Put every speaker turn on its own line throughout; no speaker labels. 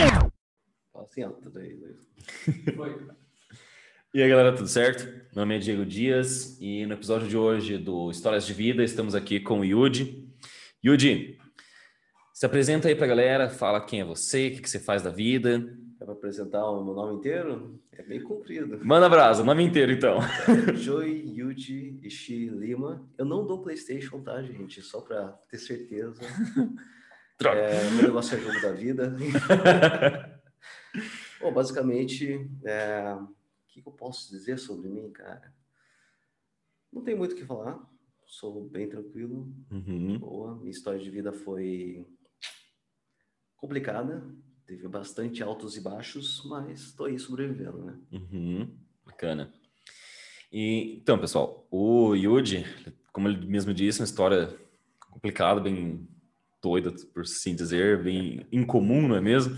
E aí, galera, tudo certo? Meu nome é Diego Dias e no episódio de hoje do Histórias de Vida estamos aqui com o Yudi. Yudi, se apresenta aí pra galera, fala quem é você, o que, que você faz da vida.
É pra apresentar o meu nome inteiro? É bem comprido.
Manda brasa, nome inteiro então.
Joy Yuji Ishi Lima. Eu não dou PlayStation, tá, gente? Só pra ter certeza.
Droga.
É, meu negócio é jogo da vida. Bom, basicamente, é, o que, eu posso dizer sobre mim, cara? Não tem muito o que falar. Sou bem tranquilo,
Uhum,
boa. Minha história de vida foi complicada. Teve bastante altos e baixos, mas estou aí sobrevivendo, né?
uhum, bacana. E, então, pessoal, o Yudi, como ele mesmo disse, uma história complicada, bem doida, por assim dizer, bem incomum, não é mesmo?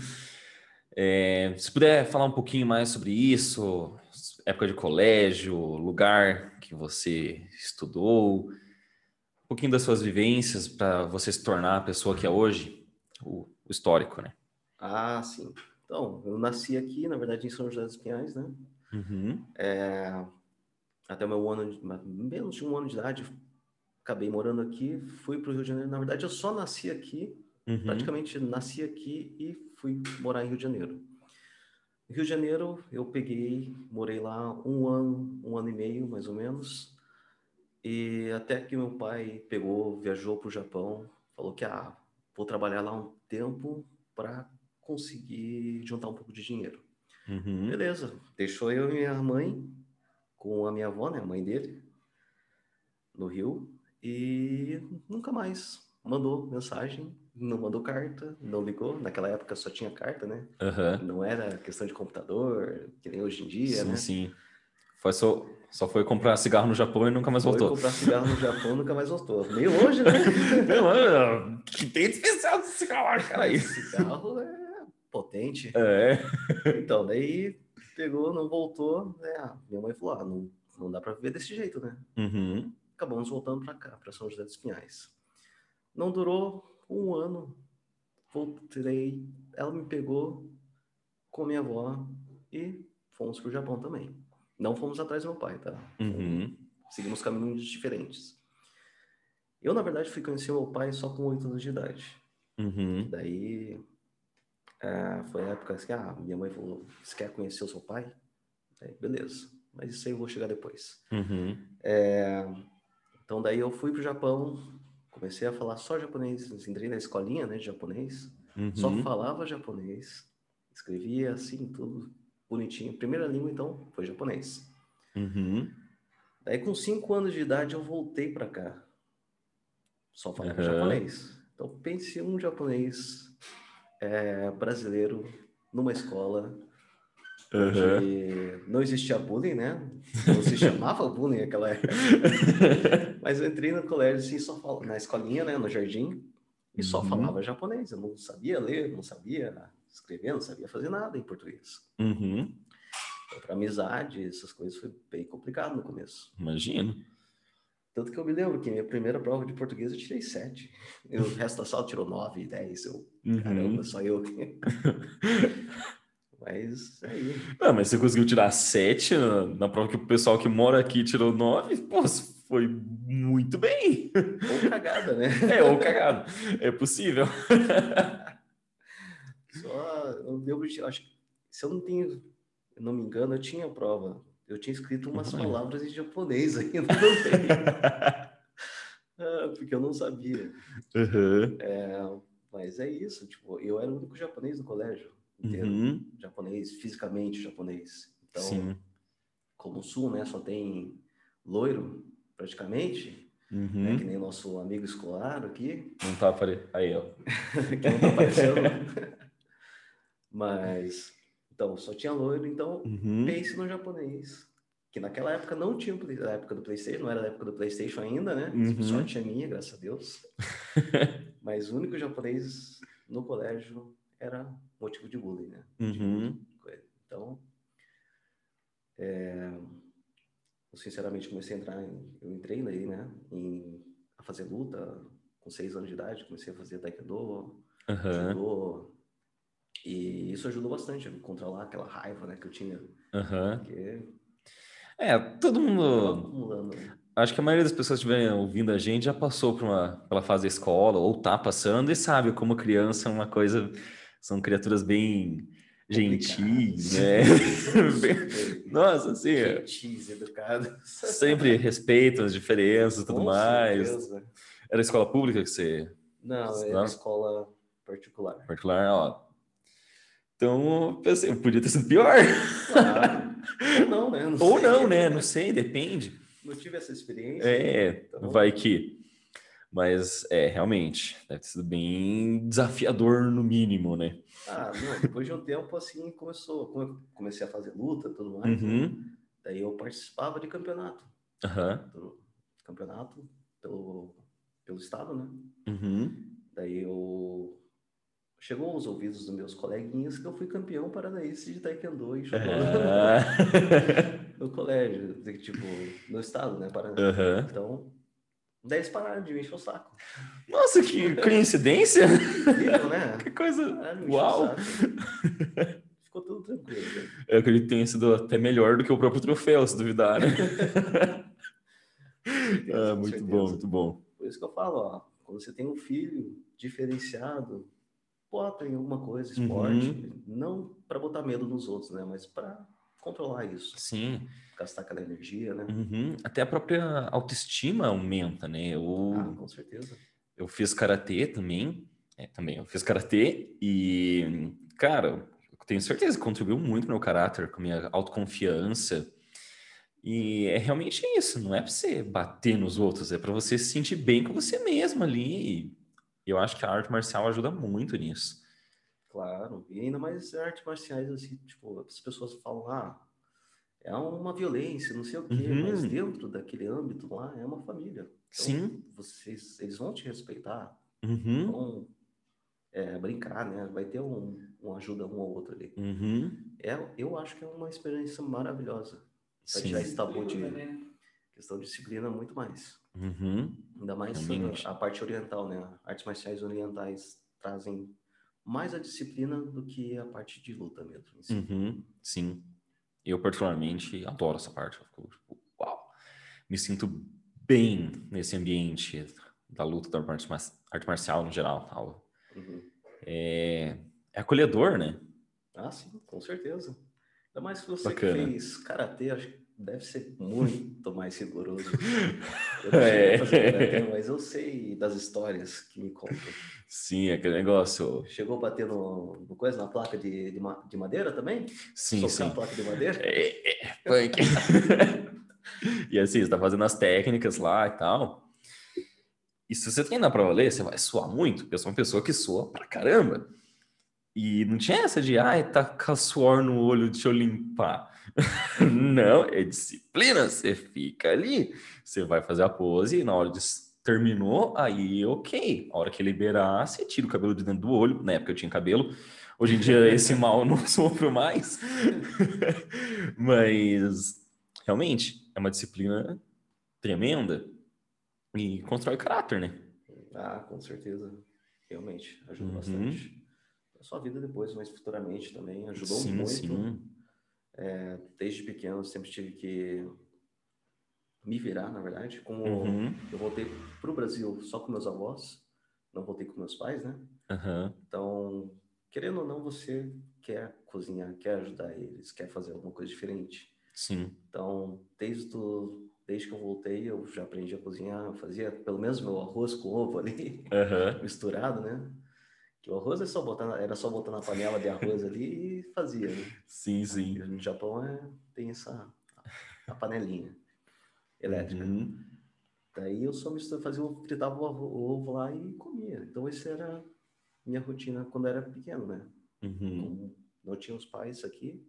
É, se puder falar um pouquinho mais sobre isso, época de colégio, lugar que você estudou, um pouquinho das suas vivências para você se tornar a pessoa que é hoje, o, o histórico, né?
Ah, sim. Então, eu nasci aqui, na verdade, em São José dos Pinhais, né?
Uhum,
É, até o meu ano, de, menos de um ano de idade, acabei morando aqui, fui para o Rio de Janeiro. Na verdade, eu só nasci aqui,
uhum,
praticamente nasci aqui e fui morar em Rio de Janeiro. Rio de Janeiro, eu peguei, morei lá um ano, um ano e meio, mais ou menos, e até que meu pai pegou, viajou para o Japão, falou que, ah, vou trabalhar lá um tempo para conseguir juntar um pouco de dinheiro.
uhum,
Beleza, deixou eu e minha mãe com a minha avó, né, a mãe dele, no Rio, e nunca mais mandou mensagem, não mandou carta, não ligou. Naquela época só tinha carta, né?
aham.
Não era questão de computador, que nem hoje em dia,
Sim,
né?
sim. Foi só, só foi comprar cigarro no Japão e nunca mais
Foi
voltou.
comprar cigarro no Japão, nunca mais voltou. Meio longe, né?
Mano, que tem de especial desse cigarro, cara aí?
cigarro é potente.
É.
Então, daí pegou, não voltou, né? Ah, Minha mãe falou, ah, não, não dá para viver desse jeito, né?
Uhum.
Acabamos voltando para cá, para São José dos Pinhais. Não durou um ano, voltei, ela me pegou com minha avó e fomos para o Japão também. Não fomos atrás do meu pai, tá?
Uhum.
Seguimos caminhos diferentes. Eu, na verdade, fui conhecer meu pai só com oito anos de idade.
Uhum.
Daí, é, foi a época que ah, minha mãe falou, você quer conhecer o seu pai? Daí, beleza, mas isso aí eu vou chegar depois.
Uhum.
É, então daí eu fui pro Japão, comecei a falar só japonês, entrei na escolinha, né, de japonês, só
Uhum.
falava japonês, escrevia assim, tudo bonitinho. Primeira língua, então, foi japonês.
Uhum.
Daí com cinco anos de idade eu voltei para cá, só falava
Aham.
japonês. Então pense um japonês é, brasileiro numa escola
Uhum.
não existia bullying, né? Não se chamava bullying naquela época. Mas eu entrei no colégio, assim, só fal... na escolinha, né, no jardim, e só
Uhum.
falava japonês. Eu não sabia ler, não sabia escrever, não sabia fazer nada em português.
Uhum.
Então, para amizade, essas coisas foi bem complicado no começo.
Imagino.
Tanto que eu me lembro que minha primeira prova de português eu tirei sete. E o resto da sala tirou nove, dez. Eu,
Uhum.
caramba, só eu. Mas é aí.
Ah, mas você conseguiu tirar sete na, na prova que o pessoal que mora aqui tirou nove? Pô, foi muito bem.
Ou cagada, né?
É, ou cagado. É possível.
Só eu lembro de, acho se eu não tenho, eu não me engano, eu tinha a prova. Eu tinha escrito umas palavras em japonês ainda meio. Ah, porque eu não sabia.
Uhum.
Mas é isso, tipo, eu era o único japonês no colégio inteiro.
Uhum.
Japonês, fisicamente japonês. Então,
Sim.
como o sul, né, só tem loiro, praticamente, né,
Uhum.
que nem nosso amigo escolar aqui,
Não tá aparecendo. Aí, ó.
que não tá aparecendo. Mas, então, só tinha loiro, então
Uhum.
pense no japonês. Que naquela época não tinha, na época do Playstation, não era da época do Playstation ainda, né?
Uhum.
Sorte é minha, graças a Deus. Mas o único japonês no colégio era motivo de bullying, né?
Uhum.
Então, é, eu sinceramente comecei a entrar, em- eu entrei aí, né? Em, a fazer luta com seis anos de idade, comecei a fazer taekwondo,
Aham.
judô, E isso ajudou bastante a controlar aquela raiva, né, que eu tinha.
Aham.
Porque
É, todo mundo.
né?
Acho que a maioria das pessoas que estiverem ouvindo a gente já passou por uma, pela fase da escola ou tá passando e sabe como criança é uma coisa. São criaturas bem gentis, né? Nossa, assim, é,
Gentis, educados.
sempre respeitam as diferenças e tudo mais.
certeza.
Era escola pública que você
Não,
Não?
escola particular.
particular, ó. Então, pensei, podia ter sido pior.
Claro. Ou não, né?
Ou
sei.
não, né? Não sei, depende.
Não tive essa experiência.
É,
Então-
vai que. Mas é, realmente, deve ter sido bem desafiador no mínimo, né?
Ah, não, depois de um tempo, assim, começou. Comecei a fazer luta e tudo mais, né?
Uhum.
daí eu participava de campeonato. Do campeonato pelo, pelo estado, né?
Uhum.
Daí eu. Chegou aos ouvidos dos meus coleguinhas que eu fui campeão paranaense de taekwondo e judô
Ah.
no colégio, tipo, no estado, né? Paraná.
Aham.
Então, daí eles pararam de me encher o saco.
Nossa, que coincidência!
Incrível, né?
Que coisa.
Pararam o
Uau!
Ficou tudo tranquilo. né?
Eu acredito que tenha sido até melhor do que o próprio troféu, se duvidar, né? Ah,
Com
muito
certeza.
bom, muito bom.
Por isso que eu falo, ó, quando você tem um filho diferenciado, bota em alguma coisa, esporte,
Uhum.
não para botar medo nos outros, né? Mas para controlar isso,
Sim.
gastar aquela energia, né?
Uhum. Até a própria autoestima aumenta, né? Eu,
Ah, com certeza.
eu fiz karatê também. É, também, eu fiz karatê e, cara, eu tenho certeza que contribuiu muito pro meu caráter, com a minha autoconfiança. E é realmente isso, não é para você bater nos outros, é para você se sentir bem com você mesmo ali. E eu acho que a arte marcial ajuda muito nisso.
Claro. E ainda mais artes marciais, assim, tipo, as pessoas falam, ah, é uma violência, não sei o quê,
Uhum.
mas dentro daquele âmbito lá é uma família. Então,
Sim.
Vocês, eles vão te respeitar,
Uhum.
vão é, brincar, né? Vai ter um, um ajuda um ao outro ali.
Uhum.
É, eu acho que é uma experiência maravilhosa. Pra
Sim.
tirar esse tabu de questão de disciplina muito mais.
Uhum.
Ainda mais a, a parte oriental, né? Artes marciais orientais trazem mais a disciplina do que a parte de luta mesmo. si.
Uhum, sim. Eu, particularmente, adoro essa parte. Eu fico, tipo, uau. Me sinto bem nesse ambiente da luta da arte, arte marcial no geral. Tal.
Uhum.
É, é acolhedor, né?
Ah, sim, com certeza. Ainda mais que você que fez karatê, acho que deve ser muito mais rigoroso. Eu não
É.
fazer mas eu sei das histórias que me contam.
Sim, aquele negócio.
Chegou a bater no, no coisa, na placa de, de, de madeira também?
Sim,
Socar
sim.
a placa de madeira?
É, é, punk. e assim, você tá fazendo as técnicas lá e tal. E se você treinar pra valer, você vai suar muito, eu sou uma pessoa que soa pra caramba. E não tinha essa de, ai, tá com suor no olho, deixa eu limpar. não, é disciplina, você fica ali, você vai fazer a pose e na hora de terminou, aí ok. A hora que liberar, você tira o cabelo de dentro do olho. Na época eu tinha cabelo. Hoje em dia esse mal não sofro mais. Mas realmente é uma disciplina tremenda e constrói caráter, né?
Ah, com certeza. Realmente, ajuda
Uhum.
bastante. A sua vida depois, mas futuramente também, ajudou
sim,
muito.
sim.
Desde pequeno, sempre tive que me virar, na verdade. Como
Uhum,
eu voltei para o Brasil só com meus avós, não voltei com meus pais, né?
aham,
Então, querendo ou não, você quer cozinhar, quer ajudar eles, quer fazer alguma coisa diferente.
sim.
Então, desde, desde que eu voltei, eu já aprendi a cozinhar, fazia pelo menos meu arroz com ovo ali,
Aham,
misturado, né? Que o arroz é só botar era só botar na panela de arroz ali e fazia, né?
sim, sim.
No Japão é, tem essa a panelinha elétrica.
Uhum,
Daí eu só mistura, fazia, fritava o ovo, o ovo lá e comia. Então, essa era minha rotina quando era pequeno, né?
uhum,
Como não tinha os pais aqui,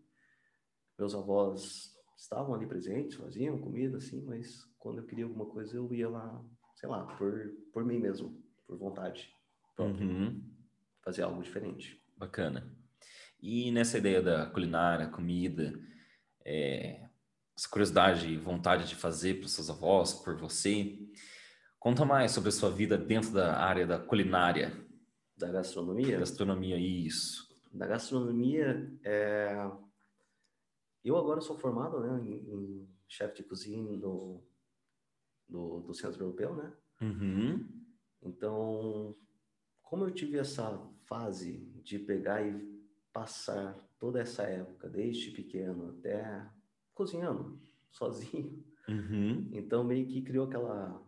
meus avós estavam ali presentes, faziam comida, assim, mas quando eu queria alguma coisa, eu ia lá, sei lá, por, por mim mesmo, por vontade própria,
uhum.
Fazer algo diferente.
Bacana. E nessa ideia da culinária, comida, é, essa curiosidade e vontade de fazer para seus avós, por você, conta mais sobre a sua vida dentro da área da culinária,
Da gastronomia,
gastronomia, isso.
Da gastronomia, é... eu agora sou formado né, em, em chefe de cozinha do, do, do Centro Europeu, né?
Uhum.
Então, como eu tive essa fase de pegar e passar toda essa época, desde pequeno até cozinhando sozinho,
Uhum.
então meio que criou aquela,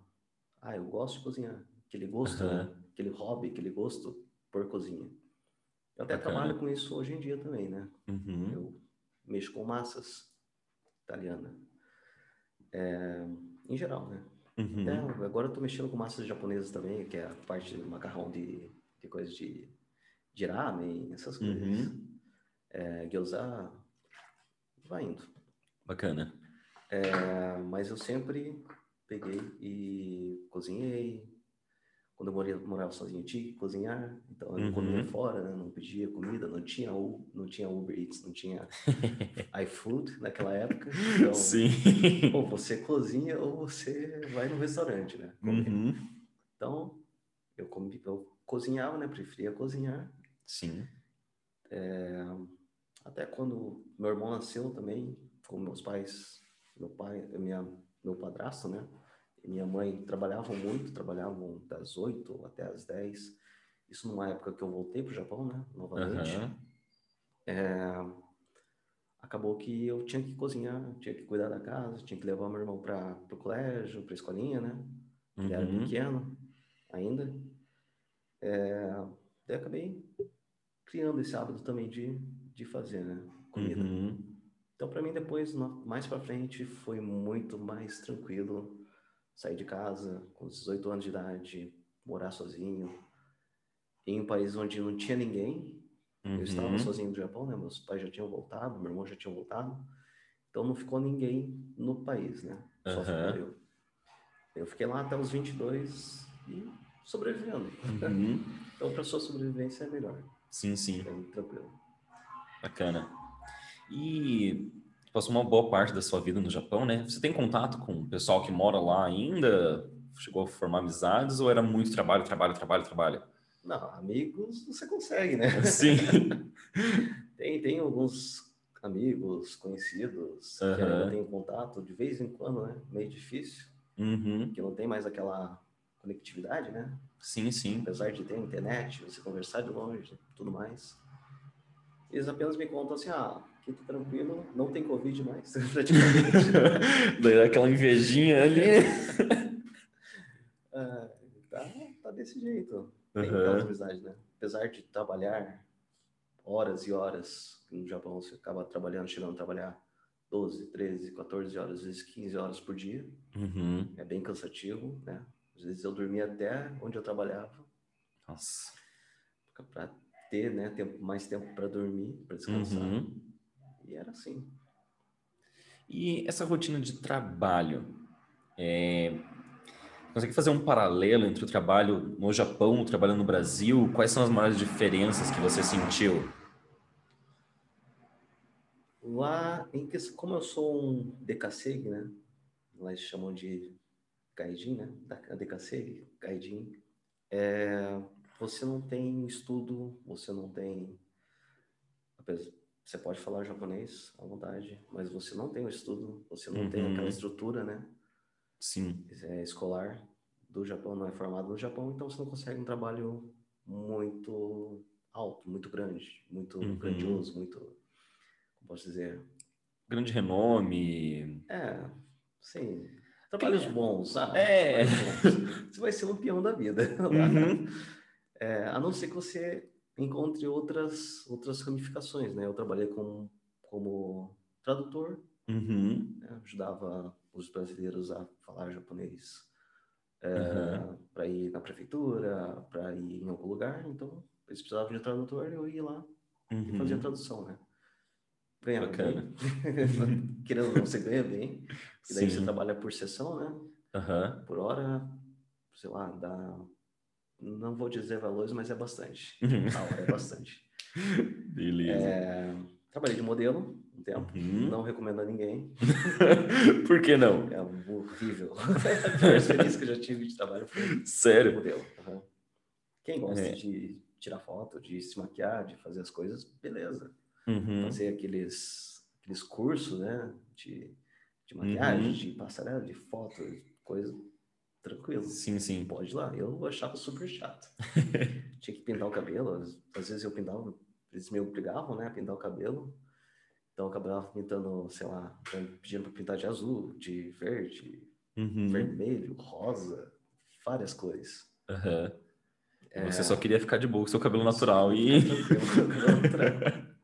ah, eu gosto de cozinhar, aquele gosto,
Aham.
né? aquele hobby, aquele gosto por cozinha. Eu até
Bacana.
trabalho com isso hoje em dia também, né?
Uhum.
Eu mexo com massas italiana, é, em geral, né?
Uhum.
Até agora eu tô mexendo com massas japonesas também, que é a parte do macarrão de, de coisas de, de ramen, essas coisas.
Uhum.
É, gyoza, vai indo.
Bacana.
É, mas eu sempre peguei e cozinhei. Quando eu morei, morava sozinho, eu tinha que cozinhar. Então eu
Uhum.
comia fora, né? não pedia comida, não tinha, não tinha Uber Eats, não tinha iFood naquela época. Então,
Sim.
ou você cozinha ou você vai no restaurante, né?
Uhum.
Então, eu, comi, eu cozinhava, né? Preferia cozinhar.
Sim.
Até quando meu irmão nasceu também, com meus pais, meu pai, minha, meu padrasto, né? E minha mãe trabalhavam muito, trabalhavam das 8 até as 10. Isso numa época que eu voltei para o Japão, né? Novamente.
Aham.
É, acabou que eu tinha que cozinhar, tinha que cuidar da casa, tinha que levar meu irmão para o colégio, para a escolinha, né? Ele era
Uhum.
pequeno ainda. É, daí acabei criando esse hábito também de, de fazer, né? Comida.
Uhum.
Então, para mim, depois, mais para frente, foi muito mais tranquilo sair de casa com 18 anos de idade, morar sozinho, em um país onde não tinha ninguém. Eu estava
Uhum.
sozinho no Japão, né? Meus pais já tinham voltado, meu irmão já tinha voltado. Então, não ficou ninguém no país, né? Só
Aham.
eu. Eu fiquei lá até os 22 e sobrevivendo.
Uhum.
Então, para sua sobrevivência é melhor,
Sim, sim.
bem tranquilo.
Bacana. E passou uma boa parte da sua vida no Japão, né? Você tem contato com o pessoal que mora lá ainda? Chegou a formar amizades ou era muito trabalho, trabalho, trabalho, trabalho?
Não, amigos você consegue, né?
Sim.
Tem, tem alguns amigos conhecidos que
Aham.
ainda tenho contato de vez em quando, né? Meio difícil,
Uhum.
porque não tem mais aquela conectividade, né?
Sim, sim.
Apesar de ter internet, você conversar de longe, tudo mais. Eles apenas me contam assim, ah, aqui tá tranquilo, não tem Covid mais, praticamente.
Daí aquela invejinha ali.
Ah, tá, tá desse jeito. Tem amizades, né? Apesar de trabalhar horas e horas no Japão, você acaba trabalhando, chegando a trabalhar 12, 13, 14 horas, às vezes 15 horas por dia.
Uhum.
É bem cansativo, né? Às vezes eu dormia até onde eu trabalhava,
Nossa.
para ter né, tempo, mais tempo para dormir, para descansar.
Uhum.
E era assim.
E essa rotina de trabalho, é... consegue fazer um paralelo entre o trabalho no Japão e o trabalho no Brasil? Quais são as maiores diferenças que você sentiu?
Lá, em que, como eu sou um decassegue, né? Lá eles chamam de gaijin, né? Da decassegue, gaijin. É, você não tem estudo, você não tem... Você pode falar japonês à vontade, mas você não tem o estudo, você não tem
Uhum.
aquela estrutura, né?
Sim.
é, escolar do Japão, não é formado no Japão, então você não consegue um trabalho muito alto, muito grande, muito
Uhum.
grandioso, muito, como posso dizer,
Grande renome.
é, sim, trabalhos bons, sabe?
É.
Trabalhos bons. Você vai ser um peão da vida.
Uhum.
É, a não ser que você encontre outras outras ramificações, né? Eu trabalhei como como tradutor,
Uhum.
né? ajudava os brasileiros a falar japonês
Uhum.
para ir na prefeitura, para ir em algum lugar. Então, eles precisavam de tradutor, eu ia lá e fazia a
Uhum.
tradução, né? Ganhava
Bacana.
bem. Querendo ou não, você ganha bem. E daí você
Sim.
trabalha por sessão, né?
Aham.
Por hora, sei lá, dá... Não vou dizer valores, mas é bastante.
Uhum.
A hora é bastante.
Beleza.
É, Trabalhei de modelo um tempo.
Uhum.
Não recomendo a ninguém.
Por que não?
É horrível. a pior experiência que eu já tive de trabalho foi
Sério?
modelo. aham. Quem gosta
É.
de tirar foto, de se maquiar, de fazer as coisas, beleza.
Uhum.
Fazer aqueles, aqueles cursos, né? De, de maquiagem,
Uhum.
de passarela, de foto, coisa tranquilo.
Sim, sim.
Pode ir lá. Eu achava super chato. Tinha que pintar o cabelo. Às vezes eu pintava, eles me obrigavam, né, a pintar o cabelo. Então eu acabava pintando, sei lá, pedindo para pintar de azul, de verde,
Uhum.
vermelho, rosa, várias cores.
Aham.
É.
Você só queria ficar de boa com seu cabelo natural e.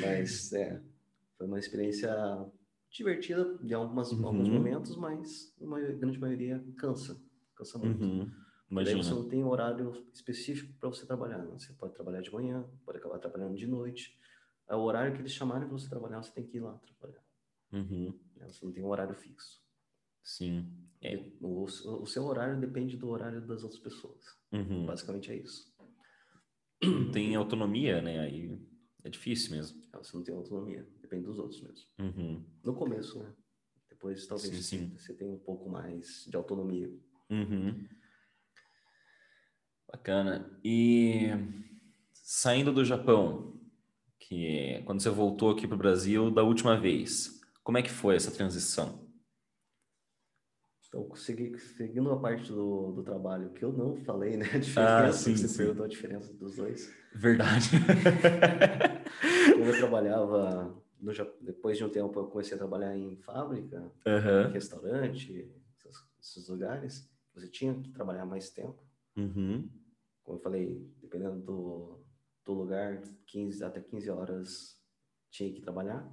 Mas é, foi uma experiência divertida em algumas,
Uhum.
alguns momentos, mas uma grande maioria cansa, cansa muito.
Uhum.
Daí você não tem horário específico para você trabalhar. né? Você pode trabalhar de manhã, pode acabar trabalhando de noite. É o horário que eles chamarem para você trabalhar, você tem que ir lá trabalhar.
Uhum.
né? Você não tem um horário fixo.
Sim. É.
O, o seu horário depende do horário das outras pessoas.
Uhum.
Basicamente é isso.
Tem autonomia, né? Aí é difícil mesmo.
Você não tem autonomia, depende dos outros mesmo.
Uhum.
No começo, né? Depois talvez
Sim, sim.
você tenha um pouco mais de autonomia.
Uhum. Bacana. E saindo do Japão, que é quando você voltou aqui para o Brasil da última vez, como é que foi essa transição?
Então, segui- seguindo a parte do, do trabalho que eu não falei, né? A diferença,
Ah, sim,
você
sim.
perguntou a diferença dos dois.
Verdade.
Quando eu trabalhava, no, depois de um tempo, eu comecei a trabalhar em fábrica,
Aham.
restaurante, essas- esses lugares. Você tinha que trabalhar mais tempo.
Uhum.
Como eu falei, dependendo do, do lugar, 15, até 15 horas tinha que trabalhar.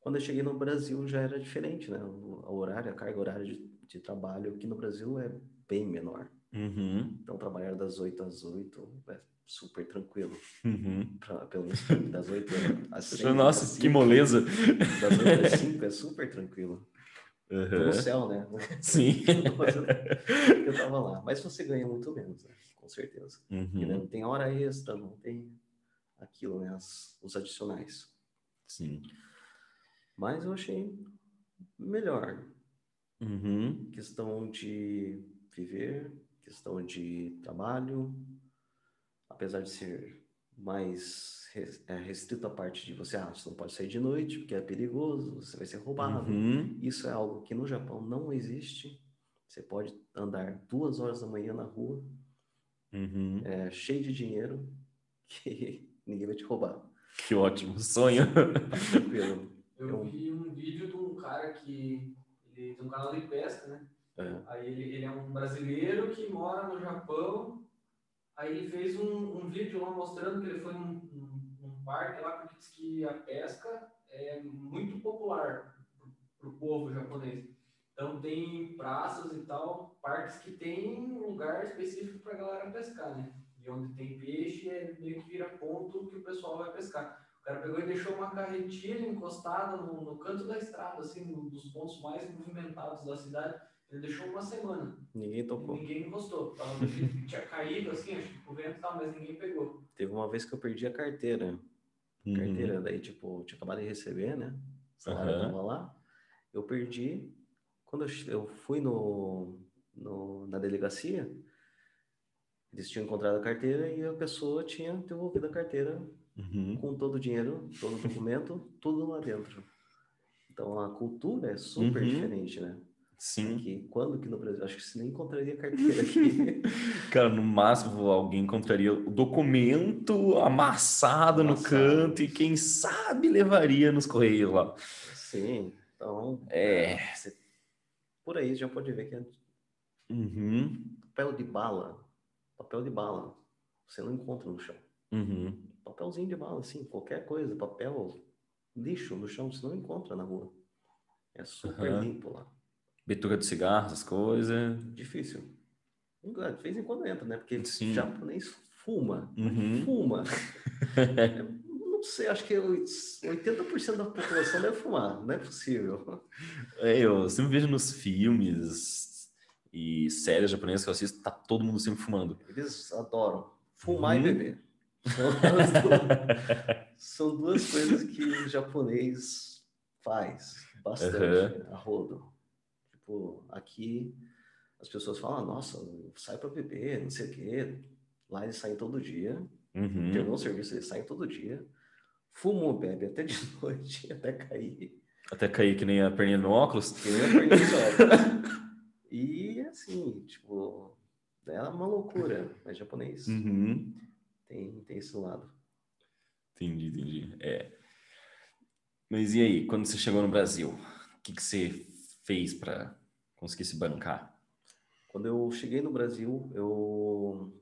Quando eu cheguei no Brasil já era diferente, né? O, o horário, a carga horária de, de trabalho aqui no Brasil é bem menor.
Uhum.
Então, trabalhar das 8 às 8 é super tranquilo.
Uhum.
Pra, pelo menos das 8 às 5.
Nossa, que moleza.
Das 8 às 5 é super tranquilo. Tô
Aham.
no céu, né?
Sim.
Eu tava lá. Mas você ganha muito menos, né? Com certeza.
Uhum.
não tem hora extra, não tem aquilo, né? As- os adicionais.
Sim.
Mas eu achei melhor.
Uhum.
Questão de viver, questão de trabalho, apesar de ser mais é, restrito a parte de você, ah, você não pode sair de noite porque é perigoso, você vai ser roubado.
Uhum.
Isso é algo que no Japão não existe. Você pode andar duas horas da manhã na rua,
Uhum.
é, cheio de dinheiro, que ninguém vai te roubar.
Que ótimo. Sonho.
Tá tranquilo.
Eu- vi um vídeo de um cara que ele tem um canal de pesca, né?
É.
Aí ele, ele é um brasileiro que mora no Japão. Aí ele fez um, um vídeo lá mostrando que ele foi num, num, num parque lá porque diz que a pesca é muito popular para o povo japonês. Então tem praças e tal, parques que tem um lugar específico para galera pescar, né? E onde tem peixe é meio que vira ponto que o pessoal vai pescar. O cara pegou e deixou uma carretilha encostada no, no canto da estrada, assim, um dos pontos mais movimentados da cidade. Ele deixou uma semana.
Ninguém tocou.
Ninguém encostou. Tava, tinha caído, assim, acho que o vento tal, mas ninguém pegou.
Teve uma vez que eu perdi a carteira.
Uhum.
Carteira, daí, tipo, tinha acabado de receber, né? O salário
Aham.
tava lá. Eu perdi. Quando eu, eu fui no, no, na delegacia, eles tinham encontrado a carteira e a pessoa tinha devolvido a carteira
Uhum.
com todo o dinheiro, todo o documento, tudo lá dentro. Então a cultura é super
Uhum.
diferente, né?
Sim.
Que quando que no Brasil, acho que você nem encontraria carteira aqui.
Cara, no máximo alguém encontraria o documento amassado no canto e quem sabe levaria nos correios lá.
Sim, então
É.
você- por aí já pode ver que é
Uhum.
papel de bala, papel de bala, você não encontra no chão.
Uhum.
Papelzinho de bala, assim, qualquer coisa, papel, lixo no chão, você não encontra na rua. É super
Aham.
limpo lá.
Betuga de cigarro, essas coisas.
Difícil. De vez em quando entra, né? Porque
Sim.
japonês fuma.
Uhum.
Fuma. Não sei, acho que 80% da população deve fumar. Não é possível.
É, eu sempre vejo nos filmes e séries japonesas que eu assisto, tá todo mundo sempre fumando.
Eles adoram fumar
Uhum.
e beber. Duas- São duas coisas que o japonês faz bastante a rodo. Tipo, aqui as pessoas falam, nossa, sai para beber, não sei o quê. Lá eles saem todo dia.
Uhum.
Terminou o serviço, eles saem todo dia. Fumam, bebe até de noite, até cair.
Até cair que nem a perninha no óculos.
Que nem a perninha de óculos. E assim, tipo, é uma loucura. Mas japonês
Uhum.
Tem, tem esse lado.
Entendi, entendi. É. Mas e aí, quando você chegou no Brasil, o que, que você fez para conseguir se bancar?
Quando eu cheguei no Brasil, eu,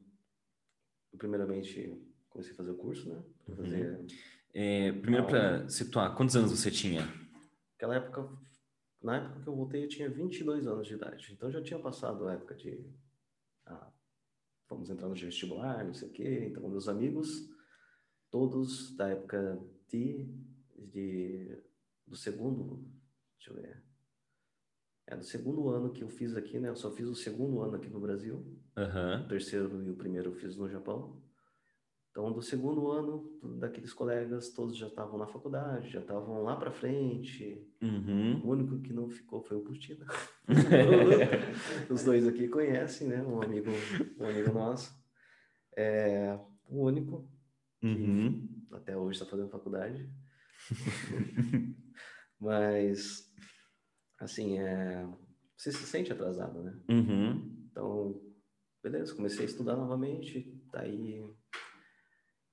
eu primeiramente comecei a fazer o curso, né? Pra
Uhum.
fazer
É, primeiro, para situar, quantos anos você tinha?
Aquela época, na época que eu voltei, eu tinha 22 anos de idade. Então já tinha passado a época de. Ah, vamos entrar no vestibular, não sei o quê. Então, meus amigos, todos da época de. de do segundo. Deixa eu ver. É do segundo ano que eu fiz aqui, né? Eu só fiz o segundo ano aqui no Brasil.
Aham.
O terceiro e o primeiro eu fiz no Japão. Então, do segundo ano, daqueles colegas, todos já estavam na faculdade, já estavam lá para frente.
Uhum.
O único que não ficou foi o Bustina. Os dois aqui conhecem, né? Um amigo, um amigo nosso. É, o único,
Uhum.
até hoje está fazendo faculdade. Mas, assim, é, você se sente atrasado, né?
Uhum.
Então, beleza, comecei a estudar novamente. Daí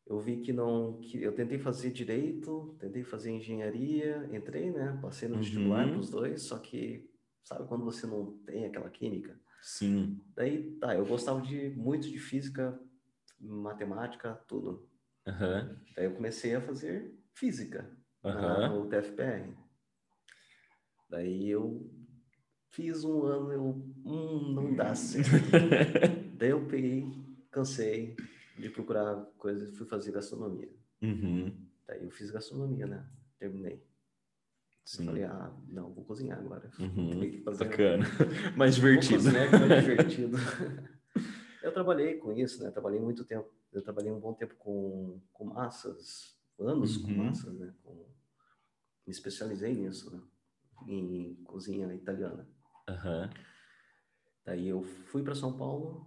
eu vi que não, que eu tentei fazer direito, tentei fazer engenharia, entrei, né? Passei no vestibular
Uhum.
para os dois, só que sabe quando você não tem aquela química?
Sim.
Daí, tá, eu gostava de muito de física, matemática, tudo.
Aham.
Daí eu comecei a fazer física na
Aham.
UTFPR. Daí eu fiz um ano, eu, hum, não dá certo. Daí eu peguei, cansei de procurar coisas fui fazer gastronomia.
Uhum.
Daí eu fiz gastronomia, né? Terminei.
Sim.
Falei, ah, não, vou cozinhar agora.
Uhum.
Tem que fazer-
Bacana. Mais divertido.
cozinhar mais divertido. eu trabalhei com isso, né? Trabalhei muito tempo. Eu trabalhei um bom tempo com, com massas, anos com
Uhum.
massas, né? Com- me especializei nisso, né? Em cozinha italiana.
Aham.
Daí eu fui para São Paulo,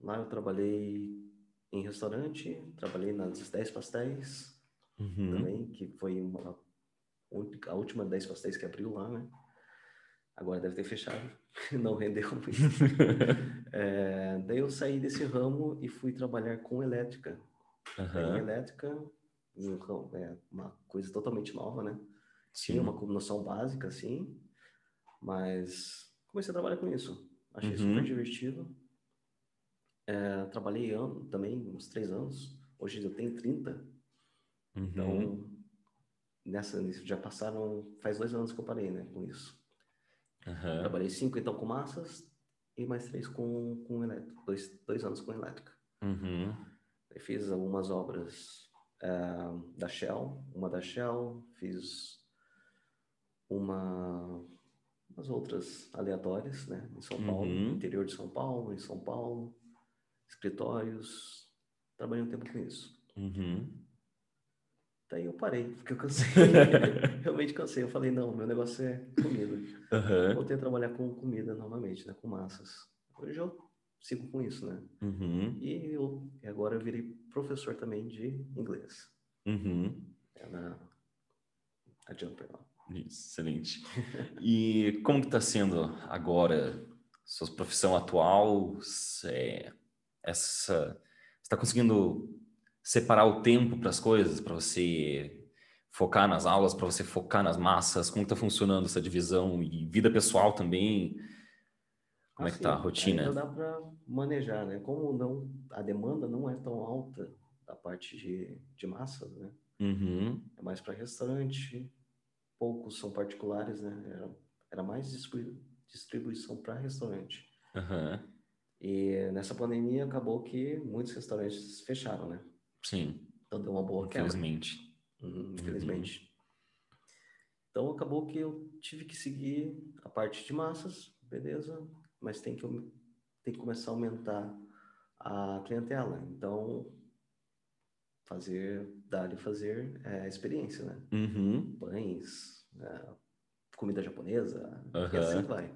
lá eu trabalhei em restaurante, trabalhei nas 10 pastéis
Uhum.
também, que foi uma, a última 10 pastéis que abriu lá, né? Agora deve ter fechado, não rendeu muito. É, daí eu saí desse ramo e fui trabalhar com elétrica.
Aham.
elétrica, um é uma coisa totalmente nova, né?
Sim.
Tinha uma noção básica, assim, mas comecei a trabalhar com isso. Achei
Uhum.
super divertido. É, trabalhei ano, também uns três anos. Hoje eu tenho 30,
Uhum.
então nessa já passaram faz dois anos que eu parei, né, com isso.
Aham.
Trabalhei cinco então com massas e mais três com com elétrica, dois, dois anos com elétrica.
Uhum.
Eu fiz algumas obras ah, da Shell, uma da Shell, fiz uma umas outras aleatórias, né, em São Paulo,
Uhum.
interior de São Paulo, em São Paulo, escritórios, trabalhei um tempo com isso.
Uhum.
Daí eu parei, porque eu cansei, realmente cansei. Eu falei, não, meu negócio é comida.
Aham.
Voltei a trabalhar com comida novamente, né, com massas. Hoje eu sigo com isso, né.
Uhum.
E eu agora eu virei professor também de inglês.
Uhum.
É na a Jumper lá.
Excelente. E como que tá sendo agora sua profissão atual? É, essa, você tá conseguindo separar o tempo para as coisas, para você focar nas aulas, para você focar nas massas? Como que tá funcionando essa divisão e vida pessoal também? Como é que tá a
Assim,
rotina?
Ainda dá para manejar, né? Como não a demanda não é tão alta da parte de, de massas, né?
Uhum.
É mais para restaurante, poucos são particulares, né? Era, era mais distribui- distribuição para restaurante.
Aham.
E nessa pandemia acabou que muitos restaurantes fecharam, né?
Sim,
Então deu uma boa quebra.
infelizmente.
Uhum, infelizmente. Então acabou que eu tive que seguir a parte de massas, beleza, mas tem que, tem que começar a aumentar a clientela. Então, fazer, dar e fazer é experiência, né?
Uhum.
Pães, é, comida japonesa, e
Aham.
assim vai.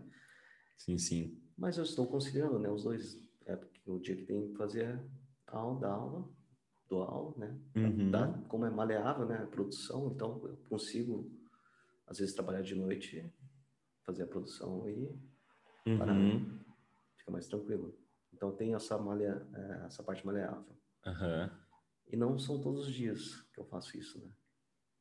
Sim, sim.
Mas eu estou conciliando, né, os dois. É porque o dia que tem que fazer aula, dá aula, dou aula, né?
Uhum.
Dá, como é maleável, né? A produção, então eu consigo, às vezes, trabalhar de noite, fazer a produção e parar.
Uhum.
Fica mais tranquilo. Então tem essa, malha, é, essa parte maleável.
Aham.
E não são todos os dias que eu faço isso, né?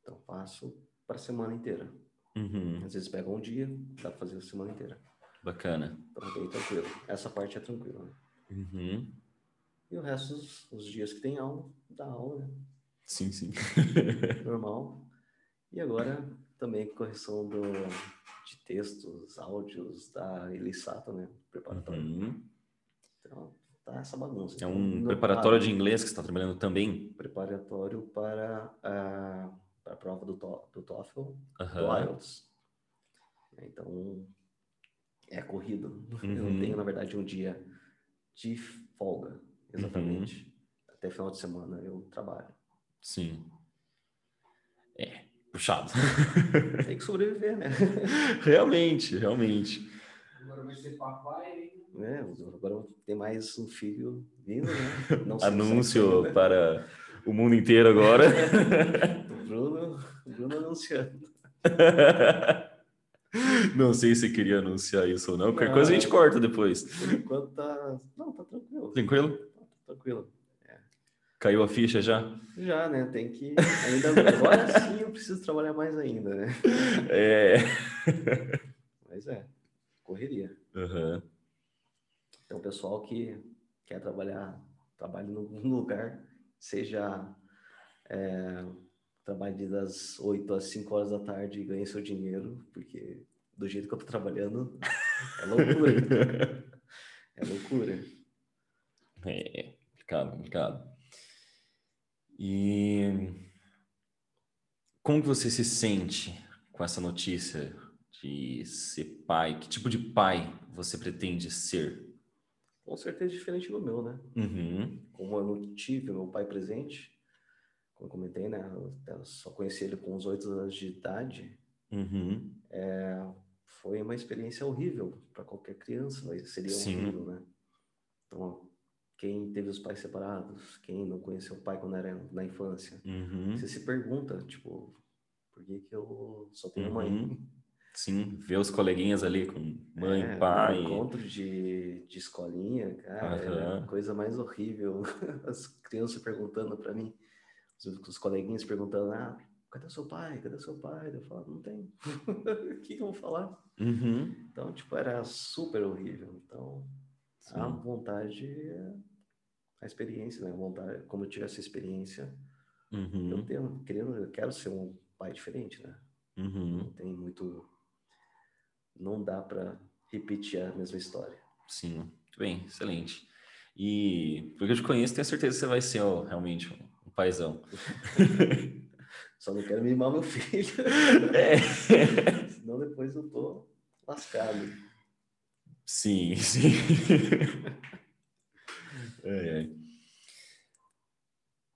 Então faço para a semana inteira.
Uhum.
Às vezes pega um dia, dá para fazer a semana inteira.
Bacana.
Então bem tranquilo. Essa parte é tranquila. Né?
Uhum.
E o resto, os, dias que tem aula, dá aula, né?
Sim, sim.
normal. E agora também correção do, de textos, áudios da Elisata, né? Preparatório.
Uhum.
Então tá essa bagunça.
É um preparatório
para.
de inglês que você está trabalhando também?
preparatório para a, para a prova do, to, do TOEFL, do
Aham.
IELTS. Então, é corrido. Eu
Uhum.
não tenho, na verdade, um dia de folga, exatamente.
Uhum.
Até final de semana eu trabalho.
Sim. É, puxado.
Tem que sobreviver, né?
realmente, realmente.
Agora vai ser papai,
né? Agora tem mais um filho vindo, né? Não sei o
Anúncio
ainda.
para o mundo inteiro agora.
Bruno, o Bruno anunciando.
Não sei se queria anunciar isso ou não. Qualquer
Não.
coisa a gente corta depois.
Por enquanto tá. Não, tá tranquilo.
Tranquilo?
Tá tranquilo.
Caiu a ficha já?
Já, né? Tem que. Ainda agora sim eu preciso trabalhar mais ainda, né?
É.
Mas é, correria.
Aham.
Então, pessoal que quer trabalhar, trabalhe num lugar, seja é, trabalhe das 8 às 5 horas da tarde e ganhe seu dinheiro, porque do jeito que eu tô trabalhando, é loucura. é loucura.
É, complicado, complicado. E como que você se sente com essa notícia de ser pai? Que tipo de pai você pretende ser?
Com certeza diferente do meu, né?
Uhum,
Como eu não tive meu pai presente, como eu comentei, né? Eu só conheci ele com uns 8 anos de idade.
uhum,
foi uma experiência horrível para qualquer criança, mas seria
Sim.
horrível, né? Então, quem teve os pais separados, quem não conheceu o pai quando era na infância,
uhum.
você se pergunta, tipo, por que que eu só tenho mãe?
Uhum. Sim, ver os coleguinhas ali com mãe,
É,
pai.
no encontro de, de escolinha, cara, é a coisa mais horrível. As crianças perguntando para mim, os, os coleguinhas perguntando, ah, cadê seu pai? Cadê seu pai? Eu falo, não tem. o que que eu vou falar?
Uhum,
Então, tipo, era super horrível. Então, a
sim.
vontade, é a experiência, né? A vontade, como eu tive essa experiência, eu
Uhum,
tenho, querendo, eu quero ser um pai diferente, né?
uhum.
Não tem muito, não dá para repetir a mesma história.
Sim, muito bem, excelente. E porque eu te conheço, tenho certeza que você vai ser ó, realmente um paizão.
Só não quero mimar meu filho,
É.
senão depois eu tô lascado.
Sim, sim. É.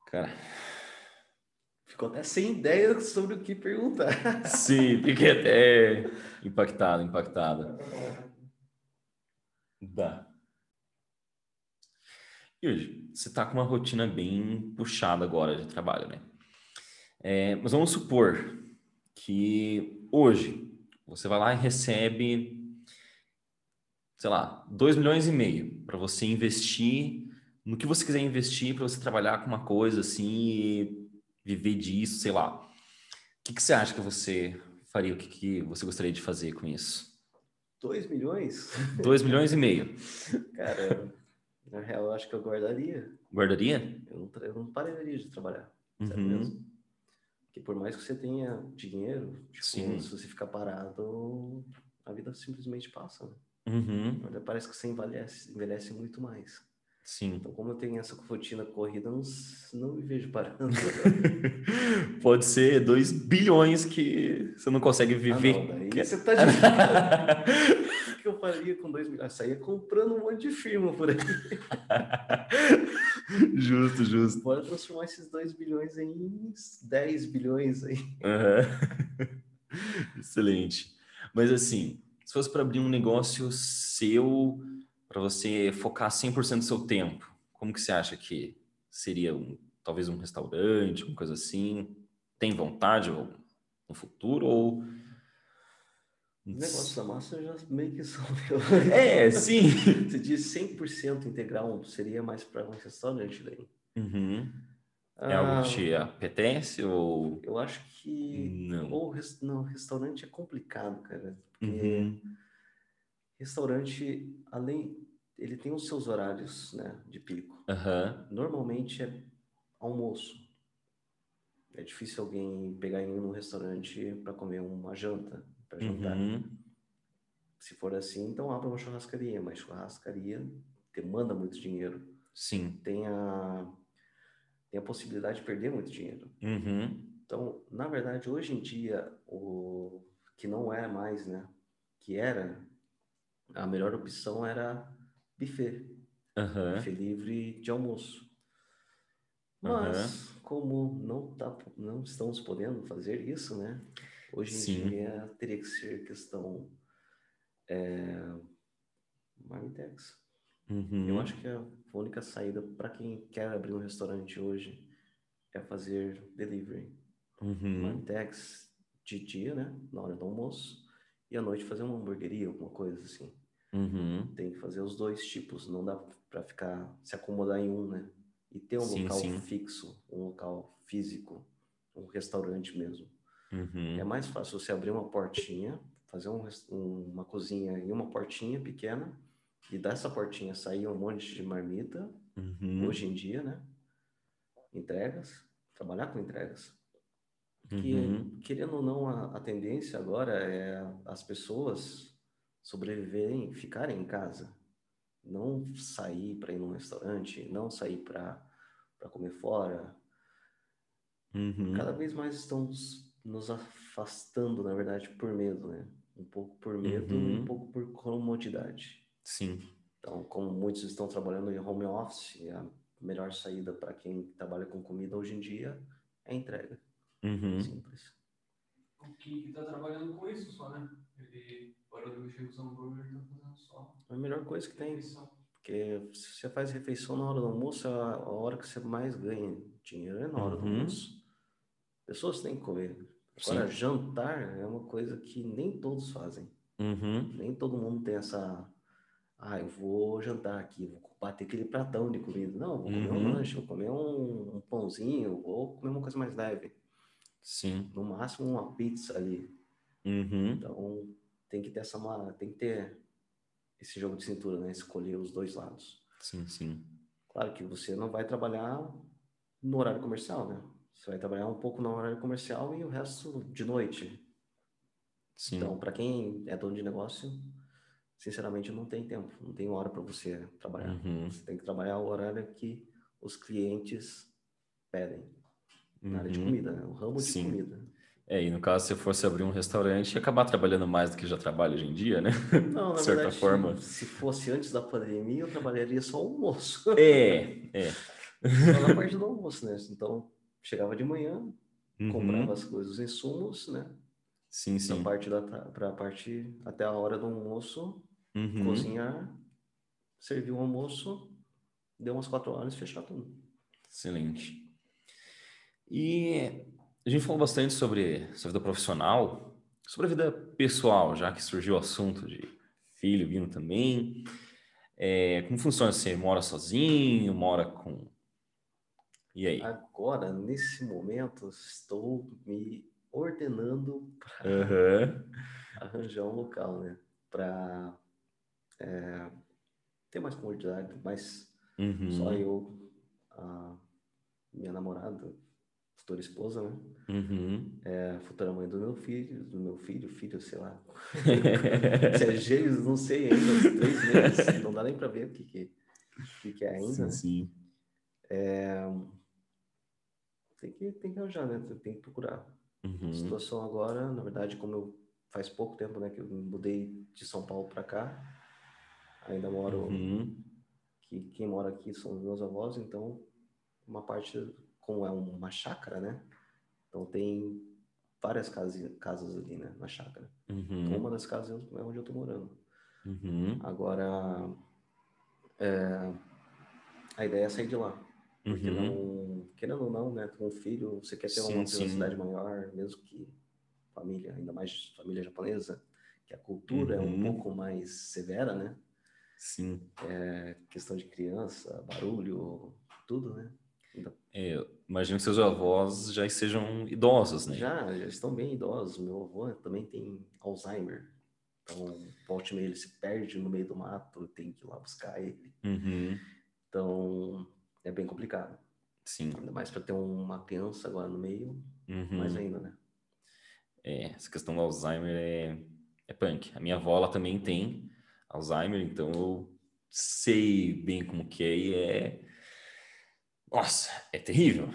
Cara,
Ficou até sem ideia sobre o que perguntar.
sim, fiquei até impactado, impactado. Dá. E hoje, você tá com uma rotina bem puxada agora de trabalho, né? É, mas vamos supor que hoje você vai lá e recebe, sei lá, 2 milhões e meio para você investir no que você quiser investir, para você trabalhar com uma coisa assim e viver disso, sei lá. O que, que você acha que você faria? O que, que você gostaria de fazer com isso?
2 milhões?
2 milhões e meio.
Cara, na real, eu acho que eu guardaria.
Guardaria?
Eu não, eu não pararia de trabalhar. Sério
Uhum.
mesmo. Porque por mais que você tenha dinheiro, tipo,
Sim.
se você ficar parado, a vida simplesmente passa, né?
Uhum.
Olha, Parece que você envelhece, envelhece muito mais.
Sim.
Então, como eu tenho essa rotina corrida, não, não me vejo parando.
Pode ser 2 bilhões que você não consegue
Ah,
viver.
não, daí você tá de... O que eu faria com 2 milhões? Eu saía comprando um monte de firma por aí.
justo, justo.
Bora transformar esses 2 bilhões em 10 bilhões aí.
Aham. Excelente. Mas assim, se fosse para abrir um negócio seu, para você focar 100% do seu tempo, como que você acha que seria um, talvez um restaurante, uma coisa assim? Tem vontade ou, no futuro ou
o negócio da massa já meio que são.
É, sim.
Você diz 100% integral, seria mais para um restaurante daí.
Uhum. É algo
Ah,
que te apetece ou.
Eu acho que.
Não.
Ou não, restaurante é complicado, cara. Porque
Uhum.
restaurante, além. Ele tem os seus horários, né, de pico.
Aham.
Normalmente é almoço. É difícil alguém pegar em um restaurante para comer uma janta, para jantar.
Uhum.
Se for assim, então abra uma churrascaria, mas churrascaria demanda muito dinheiro.
Sim.
Tem a, tem a possibilidade de perder muito dinheiro.
Uhum.
Então, na verdade, hoje em dia, o que não é mais, né? Que era, a melhor opção era buffet,
Aham.
buffet livre de almoço. Mas, como não, tá, não estamos podendo fazer isso, né? Hoje em
Sim.
dia teria que ser questão é, Marmitex.
Uhum.
Eu acho que a única saída para quem quer abrir um restaurante hoje é fazer delivery.
Uhum.
Marmitex de dia, né? Na hora do almoço. E à noite fazer uma hamburgueria, alguma coisa assim.
Uhum.
Tem que fazer os dois tipos. Não dá para ficar, se acomodar em um, né? E ter um
Sim,
local
sim.
fixo, um local físico, um restaurante mesmo.
Uhum.
É mais fácil você abrir uma portinha, fazer um um- uma cozinha e uma portinha pequena, e dessa portinha sair um monte de marmita,
Uhum.
hoje em dia, né? Entregas, trabalhar com entregas. Que,
Uhum.
querendo ou não, a, a tendência agora é as pessoas sobreviverem, ficarem em casa. Não sair para ir num restaurante, não sair para comer fora,
Uhum.
cada vez mais estamos nos afastando, na verdade, por medo, né? Um pouco por medo e
Uhum.
um pouco por comodidade.
Sim.
Então, como muitos estão trabalhando em home office, a melhor saída para quem trabalha com comida hoje em dia é a entrega.
Uhum.
Simples.
O Kiki tá trabalhando com isso só, né? Ele parou de mexer com os hambúrguer e tá fazendo só
É a melhor coisa que tem.
refeição.
Porque se você faz refeição na hora do almoço, é a hora que você mais ganha dinheiro é na hora do
Uhum.
almoço. Pessoas têm que comer. Agora,
Sim.
jantar é uma coisa que nem todos fazem.
Uhum.
Nem todo mundo tem essa. Ah, eu vou jantar aqui, vou bater aquele pratão de comida. Não, vou comer um
Uhum.
lanche, vou comer um, um pãozinho, vou comer uma coisa mais leve.
Sim.
No máximo uma pizza ali.
Uhum.
Então tem que ter essa tem que ter esse jogo de cintura, né? Escolher os dois lados.
Sim, sim.
Claro que você não vai trabalhar no horário comercial, né? Você vai trabalhar um pouco no horário comercial e o resto de noite.
Sim.
Então, para quem é dono de negócio, sinceramente não tem tempo, não tem hora para você trabalhar.
Uhum.
Você tem que trabalhar o horário que os clientes pedem. Na área de
Uhum.
comida, né? O ramo de
Sim.
comida.
É, e no caso, se fosse abrir um restaurante, ia acabar trabalhando mais do que já trabalho hoje em dia, né?
Não,
De certa
verdade,
forma.
se fosse antes da pandemia, eu trabalharia só almoço.
É, é.
Só na parte do almoço, né? Então, chegava de manhã,
Uhum.
comprava as coisas, os insumos, né?
Sim, sim.
parte da para a parte até a hora do almoço,
Uhum.
cozinhar, servir o almoço, deu umas quatro horas e fechar tudo.
Excelente. E a gente falou bastante sobre sua vida profissional, sobre a vida pessoal, já que surgiu o assunto de filho vindo também. É, como funciona? Você mora sozinho, mora com. E aí?
Agora, nesse momento, estou me ordenando para
Aham.
arranjar um local, né? Para ter mais comodidade, mais
Uhum.
só eu, a minha namorada, futura esposa, né?
Uhum.
É futura mãe do meu filho, do meu filho, filho, sei lá. Se é gêmeos, não sei ainda, três meses, não dá nem para ver o que, que, que, que é ainda,
Sim,
né?
sim.
Tem que, tem que arranjar, né? Tem que procurar. A
Uhum.
situação agora, na verdade, como eu faz pouco tempo, né, que eu mudei de São Paulo para cá, ainda moro,
Uhum.
que quem mora aqui são meus avós, então uma parte, como é uma chácara, né? Então tem várias casas, casas ali, né, na chácara. Então,
Uhum.
uma das casas é onde eu tô morando.
Uhum.
Agora, é, a ideia é sair de lá. Porque
Uhum.
não, querendo ou não, né, com um filho, você quer ter
Sim,
uma privacidade maior, mesmo que família, ainda mais família japonesa, que a cultura é um
Uhum.
pouco mais severa, né?
Sim.
É questão de criança, barulho, tudo, né? Ainda-
É, imagino que seus avós já sejam idosos, né?
Já, já estão bem idosos. Meu avô também tem Alzheimer. Então, volte meia, ele se perde no meio do mato, tem que ir lá buscar ele.
Uhum.
Então, é bem complicado.
Sim.
Ainda mais para ter uma criança agora no meio,
Uhum.
mais ainda, né?
É, essa questão do Alzheimer é, é punk. A minha avó, ela também tem Alzheimer, então eu sei bem como que é e é... Nossa, é terrível.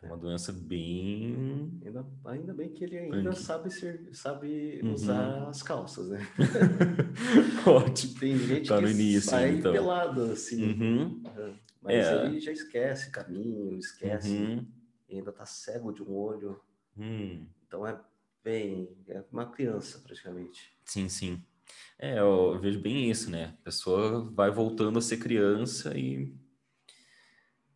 É uma doença bem...
Ainda, ainda bem que ele ainda
Punk.
sabe ser, sabe
Uhum.
usar as calças, né?
Ótimo.
Tem gente
Tá
que
início,
sai
então.
pelado, assim.
Uhum.
Aham. Mas
É.
ele já esquece caminho, esquece,
Uhum.
e ainda tá cego de um olho.
Hum.
Então é bem, é uma criança praticamente.
Sim, sim. É, eu vejo bem isso, né? A pessoa vai voltando a ser criança e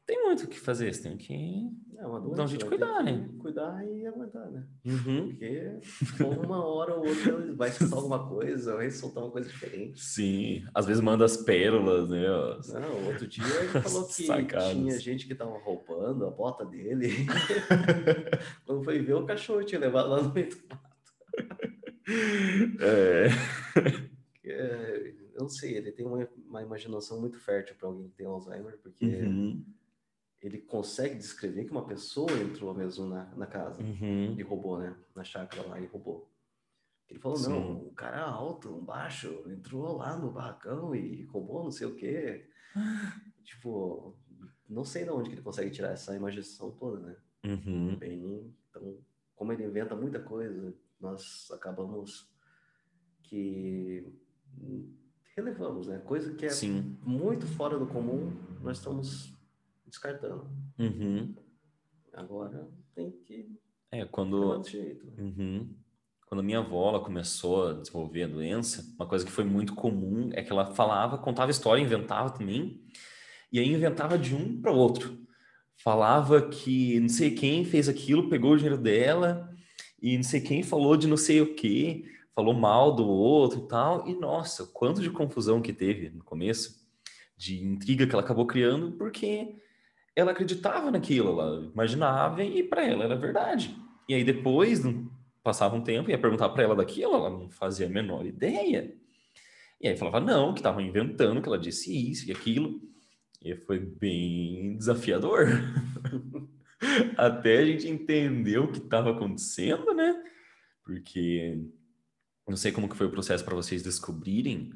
tem muito o que fazer, você tem que...
É uma
Dá um jeito de
ter
cuidar, né?
Cuidar e aguentar, né?
Uhum.
Porque uma hora ou outra ele vai soltar alguma coisa, vai soltar uma coisa diferente.
Sim, às vezes manda as pérolas, né?
Não, outro dia ele falou que
Sacadas.
tinha gente que tava roubando a bota dele. Quando foi ver, o cachorro tinha levado lá no meio do
É.
É, eu não sei, ele tem uma, uma imaginação muito fértil para alguém que tem Alzheimer, porque
Uhum.
Ele consegue descrever que uma pessoa entrou mesmo na, na casa
Uhum.
e roubou, né? Na chácara lá e roubou. Ele falou,
Sim.
não, um cara alto, um baixo, entrou lá no barracão e roubou não sei o quê. tipo, não sei de onde que ele consegue tirar essa imaginação toda, né?
Uhum.
Bem, então, como ele inventa muita coisa, nós acabamos que relevamos, né? Coisa que é
Sim.
muito fora do comum, nós estamos descartando.
Uhum.
Agora tem que
É, quando,
né?
Uhum. Quando a minha avó ela começou a desenvolver a doença, uma coisa que foi muito comum é que ela falava, contava história, inventava também, e aí inventava de um para o outro. Falava que não sei quem fez aquilo, pegou o dinheiro dela, e não sei quem falou de não sei o que, falou mal do outro e tal. E nossa, quanto de confusão que teve no começo, de intriga que ela acabou criando, porque ela acreditava naquilo, ela imaginava e para ela era verdade. E aí depois, passava um tempo, ia perguntar para ela daquilo, ela não fazia a menor ideia. E aí falava não, que estavam inventando, que ela disse isso e aquilo. E foi bem desafiador. Até a gente entender o que estava acontecendo, né? Porque não sei como que foi o processo para vocês descobrirem,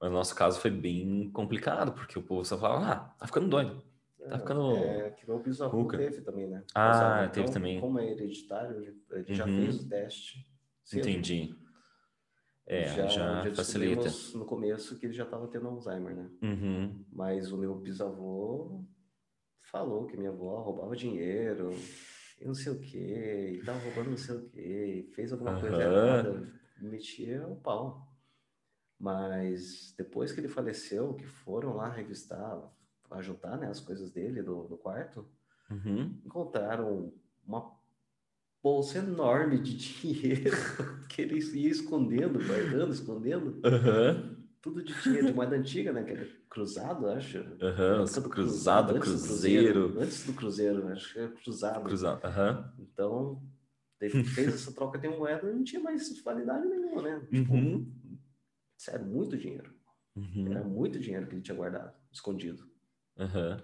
mas no nosso caso foi bem complicado, porque o povo só falava, ah, tá ficando doido. Tá ficando
É, que meu bisavô teve também, né?
Ah, teve também.
Como é hereditário, ele já
Uhum.
fez o teste. cedo.
Entendi. É, aí já, facilita.
descobrimos no começo que ele já estava tendo Alzheimer, né?
Uhum.
Mas o meu bisavô falou que minha avó roubava dinheiro e não sei o quê, e tava roubando não sei o quê, fez alguma coisa
Aham.
errada, metia o pau. Mas depois que ele faleceu, que foram lá revistar, ajudar né, as coisas dele do, do quarto,
Uhum.
encontraram uma bolsa enorme de dinheiro que ele ia escondendo, guardando, escondendo.
Aham.
Tudo de dinheiro de moeda antiga, né? Que era cruzado, acho. Do
Cruzado,
antes do
cruzeiro.
Antes do cruzeiro, acho que era cruzado.
Cruzado. Aham.
Então, ele fez essa troca de moeda não tinha mais validade nenhuma, né? Tipo,
Uhum.
sério, muito dinheiro.
Uhum.
Era muito dinheiro que ele tinha guardado, escondido.
Aham.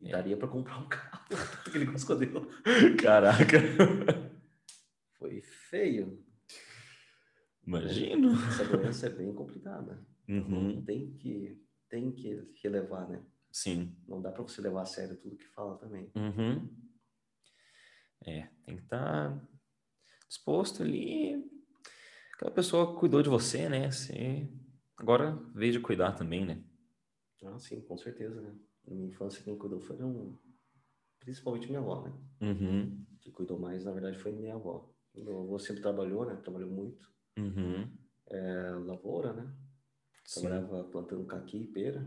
E daria para comprar um carro, que ele escondeu.
Caraca.
Foi feio.
Imagino.
Essa doença é bem complicada.
Uhum.
Tem que tem que relevar, né?
Sim.
Não dá para você levar a sério tudo que fala também.
Uhum. É, tem que estar disposto ali. Aquela pessoa cuidou de você, né? Você agora veio de cuidar também, né?
Ah, sim, com certeza, né? Na minha infância, quem cuidou foi um... principalmente minha avó, né?
Uhum.
Que cuidou mais, na verdade, foi minha avó. Meu avô sempre trabalhou, né? Trabalhou muito.
Uhum.
É, lavoura, né?
Sim.
Trabalhava plantando caqui e pera.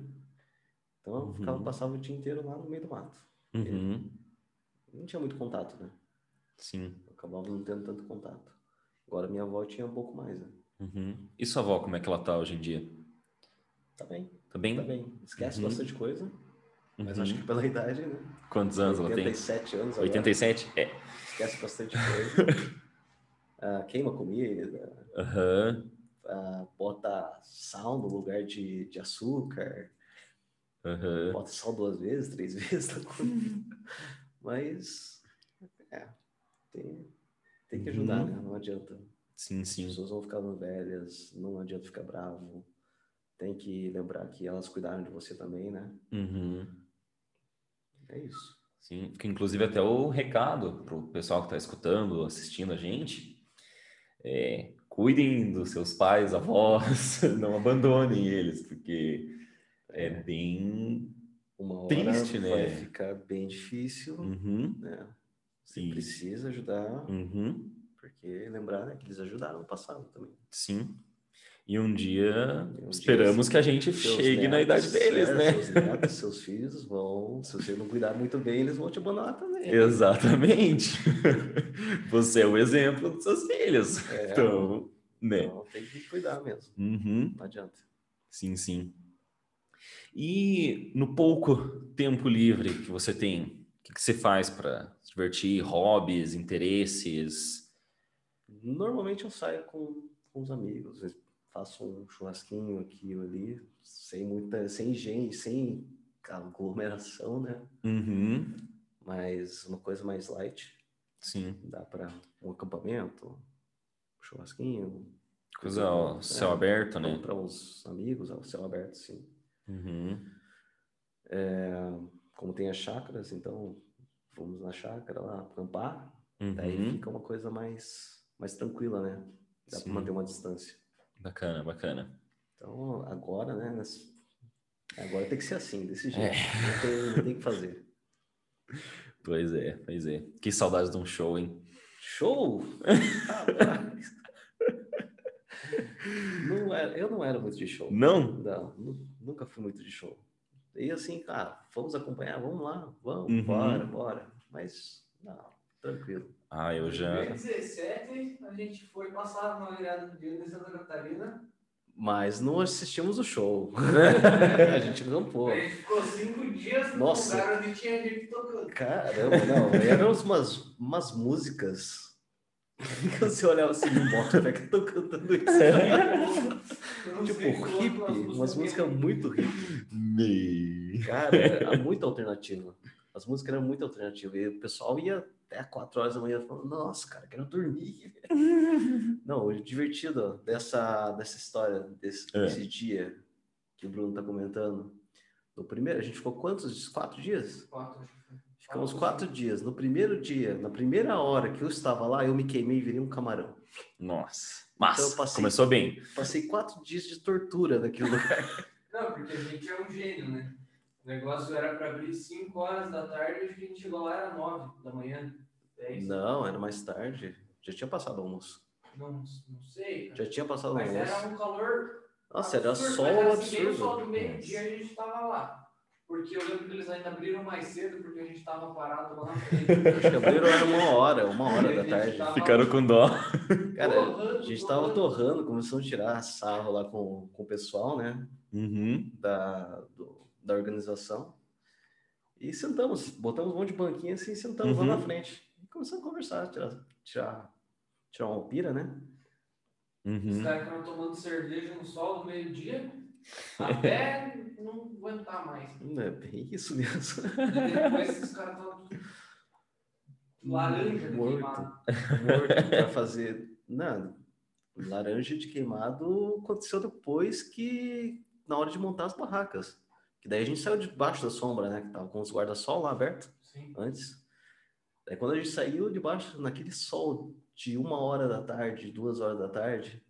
Então, eu ficava,
Uhum.
passava o dia inteiro lá no meio do mato.
Uhum.
Não tinha muito contato, né?
Sim.
Eu acabava não tendo tanto contato. Agora minha avó tinha um pouco mais, né?
Uhum. E sua avó, como é que ela tá hoje em dia?
Tá bem,
Tá bem?
tá bem. Esquece
Uhum.
bastante coisa, mas
Uhum.
acho que pela idade, né?
Quantos anos ela tem?
87 anos agora.
87? É.
Esquece bastante coisa. Ah, queima comida, ah, bota sal no lugar de, de açúcar,
Aham.
bota sal duas vezes, três vezes na comida. Mas, é, tem, tem que ajudar,
Uhum.
né? Não adianta.
Sim,
As
sim.
pessoas vão ficando velhas, não adianta ficar bravo. Tem que lembrar que elas cuidaram de você também, né?
Uhum.
É isso.
Sim, fica inclusive até o recado para o pessoal que está escutando, assistindo a gente. É, cuidem dos seus pais, avós, não abandonem eles, porque é bem.
Uma hora
Triste,
vai
né?
ficar bem difícil,
Uhum,
né? Você
Isso.
precisa ajudar,
uhum,
porque lembrar né, que eles ajudaram no passado também.
sim. E um dia
Um dia
esperamos
sim,
que a gente chegue na idade
netos,
deles,
é,
né?
Seus netos, seus filhos vão, se você não cuidar muito bem, eles vão te abandonar também.
Exatamente. Você é o exemplo dos seus filhos.
É,
Então, né?
Então tem que cuidar mesmo,
Uhum.
não adianta.
Sim, sim. E no pouco tempo livre que você tem, o que, que você faz para se divertir? Hobbies, interesses?
Normalmente eu saio com, com os amigos, faço um churrasquinho aqui ou ali, sem muita, sem gente, sem aglomeração, né?
Uhum.
Mas uma coisa mais light,
Sim.
dá para um acampamento, um churrasquinho,
Coisa ao céu aberto, né?
para uns amigos, ao céu aberto, sim.
Uhum.
Como tem as chácaras, então vamos na chácara lá acampar, daí
Uhum.
fica uma coisa mais, mais tranquila, né? Dá para manter uma distância.
Bacana, bacana.
Então, agora, né? Agora tem que ser assim, desse jeito.
É.
Não, tem, o que fazer.
Pois é, pois é. Que saudades de um show, hein?
Show! Rapaz! não era, eu não era muito de show.
Não?
Não, nu- nunca fui muito de show. E assim, cara, vamos acompanhar, vamos lá, vamos,
Uhum.
bora, bora. Mas, não, tranquilo.
Ah, eu
Em
já.
2017, a gente foi passar uma virada do dia em Santa Catarina.
Mas não assistimos o show. a gente acampou.
A gente ficou cinco dias no
Nossa.
lugar onde tinha gente tocando.
Caramba, não, eram umas, umas músicas que você olhava assim, não bota fé que eu tô cantando isso. Tipo, hippie, umas músicas muito hippie. Cara, era muito alternativa. As músicas eram muito alternativas. E o pessoal ia até 4 horas da manhã falando, nossa, cara, quero dormir. Não, o divertido dessa, dessa história, desse,
É.
desse dia que o Bruno tá comentando. No primeiro, a gente ficou quantos? dias? Quatro dias?
Quatro.
Ficamos
Quatro,
dias. No primeiro dia, na primeira hora que eu estava lá, eu me queimei e virei um camarão.
Nossa. Mas
Então passei-
começou bem.
Passei quatro dias de tortura naquele lugar.
Não, porque a gente é um gênio, né? O negócio era para abrir 5 horas da tarde, que a gente chegou lá, era 9 da manhã. 10.
Não, era mais tarde. Já tinha passado o almoço.
Não, não sei. cara.
Já tinha passado o
Mas
almoço.
era um calor.
Nossa, era
absurdo,
sol
mas era assim,
absurdo.
do meio-dia a gente tava lá. Porque eu lembro que eles ainda abriram mais cedo, porque a gente tava parado lá na frente.
Acho que abriram era uma hora, uma hora
E
da tarde.
tava
Ficaram com dó.
Cara,
torrando,
a gente tava
torrando.
torrando, começou a tirar sarro lá com, com o pessoal, né?
Uhum.
Da, do- da organização. E sentamos, botamos um monte de banquinha assim e sentamos
Uhum.
lá na frente. E começamos a conversar, tirar, tirar, tirar uma pira, né?
Os
Uhum.
caras ficaram tomando cerveja no sol do meio-dia, até não aguentar mais.
É bem isso mesmo.
E depois esses caras estavam tudo laranja de
Morto.
queimado.
morto para fazer. Não, laranja de queimado aconteceu depois que na hora de montar as barracas. Que daí a gente saiu debaixo da sombra, né? Que tava com os guarda-sol lá aberto
Sim.
antes. Daí quando a gente saiu debaixo, naquele sol de uma hora da tarde, duas horas da tarde,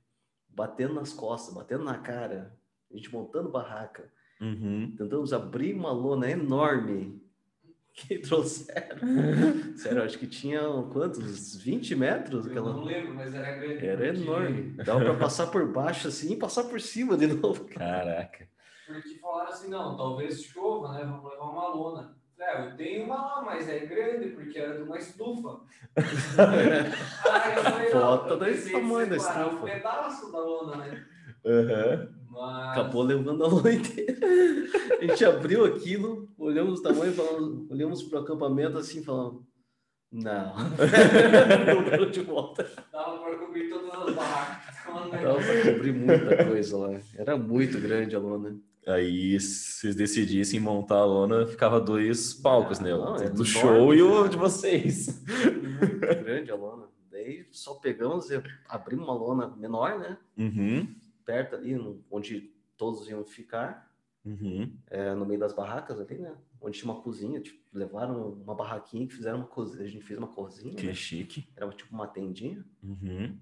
batendo nas costas, batendo na cara, a gente montando barraca,
Uhum.
tentamos abrir uma lona enorme que trouxeram. Sério, acho que tinha quantos? Uns 20 metros?
Eu
Aquela...
não lembro, mas era grande.
Era enorme. Dava para passar por baixo assim e passar por cima de novo.
Caraca.
Porque falaram assim, não, talvez chova, né? Vamos levar uma lona. É, eu tenho uma lá, mas é grande, porque era de uma estufa. Aí eu falei, não,
Foto
pensei
tamanho da
separar
estufa.
um pedaço da lona, né?
Aham.
Mas...
Acabou levando a lua inteira. A gente abriu aquilo, olhamos o tamanho, falamos, olhamos para o acampamento assim, falando, não, não quero de volta.
Dava para cobrir todas as barracas.
Dava para cobrir muita coisa lá. Era muito grande a lona.
Aí, se vocês decidissem montar a lona, ficava dois palcos,
Ah,
né?
não, é
do
enorme,
show e o
cara.
de vocês.
Muito grande a lona. Daí só pegamos e abrimos uma lona menor, né?
Uhum.
Perto ali, onde todos iam ficar,
Uhum.
é, no meio das barracas ali, né? Onde tinha uma cozinha, tipo, levaram uma barraquinha e fizeram uma cozinha. A gente fez uma cozinha,
Que
né?
chique.
Era tipo uma tendinha.
Uhum.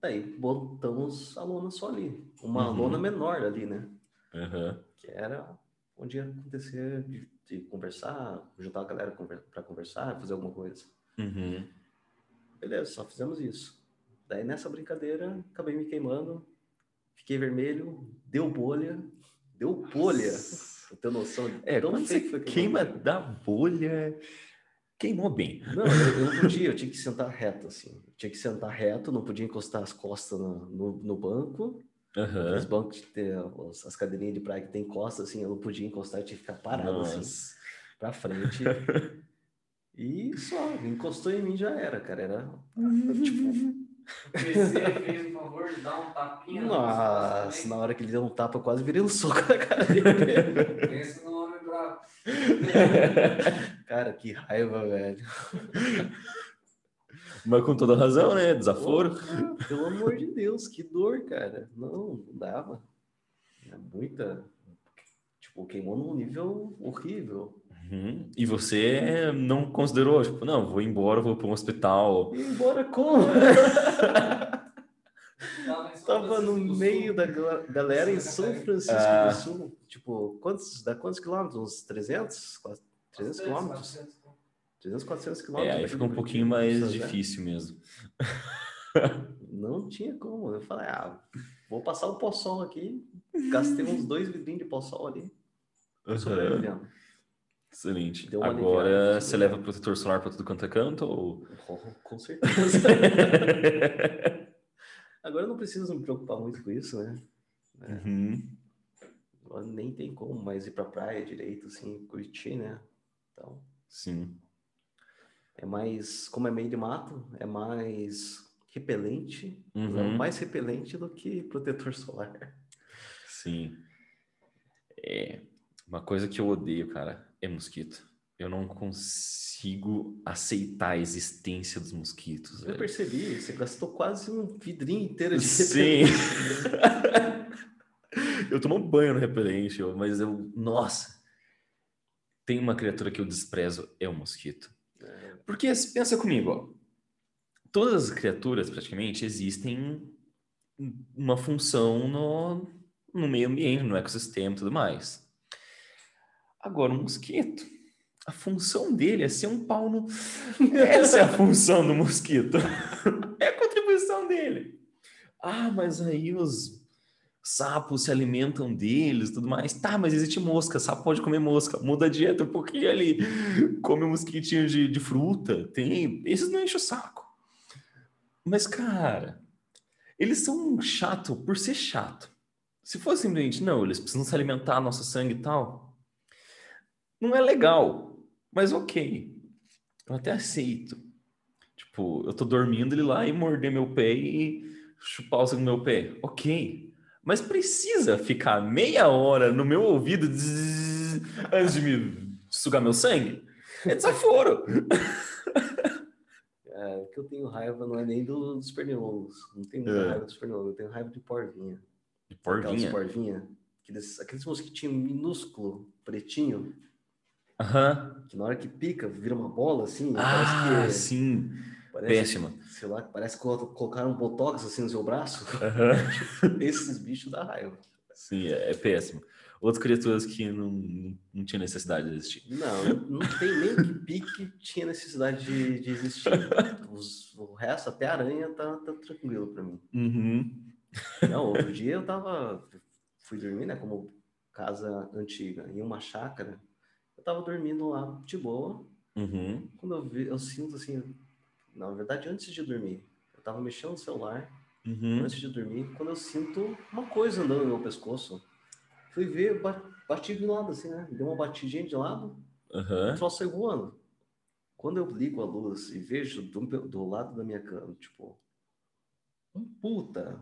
Daí botamos a lona só ali. Uma
Uhum.
lona menor ali, né?
Aham.
Que era onde ia acontecer de, de conversar, juntar a galera para conversar, fazer alguma coisa.
Uhum.
Beleza, só fizemos isso. Daí nessa brincadeira, acabei me queimando, fiquei vermelho, deu bolha, deu bolha. Pra ter noção de
É, quando você
que
queima da bolha, queimou bem.
Não, eu, eu não podia, eu tinha que sentar reto, assim. Eu tinha que sentar reto, não podia encostar as costas no, no, no banco.
Aham.
Os bancos, que tem, os- as cadeirinhas de praia que tem costas, assim, eu não podia encostar, eu tinha que ficar parado, assim,
Nossa.
pra frente. E só, encostou em mim já era, cara. Era, tipo,
O PC fez o favor de dar um tapinha
nossa na hora que ele deu um tapa, eu quase virei um soco na cara dele.
Pensa no homem bravo.
Cara, que raiva, velho.
Mas com toda razão, né? Desaforo.
Pelo amor de Deus, que dor, cara. Não, não dava. É muita. Tipo, queimou num nível horrível.
Uhum. E você não considerou, tipo, não, vou embora, vou para um hospital.
E embora como?
Tava, em São
Tava
Francisco
no meio da gal- galera em São Francisco
Ah.
do Sul. Tipo, quantos, dá quantos quilômetros? Uns 300? Quase 300
Bastante,
quilômetros?
Bastante.
300, 400 quilômetros.
É, aí fica um pouquinho mais
José.
difícil mesmo.
Não tinha como. Eu falei, ah, vou passar o pó-sol aqui. Gastei uns dois vidrinhos de pó-sol ali. Sobrevivendo.
Excelente. Agora
aliviada,
você leva protetor solar para tudo quanto é canto? Ou...
Oh, com certeza. Agora eu não preciso me preocupar muito com isso, né?
Uhum.
Agora nem tem como mais ir pra praia direito, assim, curtir, né? Então,
Sim.
É mais, como é meio de mato, é mais repelente,
Uhum.
é mais repelente do que protetor solar.
Sim. É, uma coisa que eu odeio, cara, é mosquito. Eu não consigo aceitar a existência dos mosquitos.
Eu
velho.
percebi, você gastou quase um vidrinho inteiro de
Sim. eu tomo banho no repelente, mas eu. Nossa! Tem uma criatura que eu desprezo, é o mosquito. Porque pensa comigo, ó. Todas as criaturas, praticamente, existem uma função no, no meio ambiente, no ecossistema e tudo mais. Agora, o mosquito, a função dele é ser um pau no. Essa é a função do mosquito. É a contribuição dele. Ah, mas aí os sapos se alimentam deles tudo mais. Tá, mas existe mosca, sapo pode comer mosca. Muda a dieta um pouquinho ali. Come um mosquitinho de, de fruta. Tem. Esses não enchem o saco. Mas, cara, eles são chato por ser chato. Se fosse simplesmente, não, eles precisam se alimentar, nosso sangue e tal. Não é legal, mas ok. Eu até aceito. Tipo, eu tô dormindo, ele lá e morder meu pé e chupar o sangue meu pé. Ok. Mas precisa ficar meia hora no meu ouvido zzz, antes de me sugar meu sangue? É desaforo.
É, o que eu tenho raiva não é nem do- dos pernilongos. Não tenho muita
É.
raiva dos pernilongos, eu tenho raiva de porvinha.
De
Aquelas
porvinha.
porvinha. Aqueles, aqueles mosquitinhos minúsculo, pretinho,
Aham.
que na hora que pica, vira uma bola assim.
Ah,
que.
sim.
Parece,
Péssima.
Sei lá, parece que colo- colocaram um botox assim no seu braço.
Aham.
Esses bichos dá raiva.
Sim, é, é péssimo. Outras criaturas que não, não tinha necessidade de existir.
Não, não tem nem que pique tinha necessidade de, de existir. Os- o resto, até aranha, tá, tá tranquilo pra mim.
Uhum.
Não, outro dia eu tava. Fui dormir, né? Como casa antiga, em uma chácara. Eu tava dormindo lá de boa.
Uhum.
Quando eu vi, eu sinto assim, na verdade, antes de dormir, eu tava mexendo no celular,
Uhum.
antes de dormir, quando eu sinto uma coisa andando no meu pescoço. Fui ver, ba- bati de lado, assim, né? Deu uma batidinha de lado,
Aham.
troço saiu voando. Quando eu ligo a luz e vejo do, do lado da minha cama, tipo, um puta,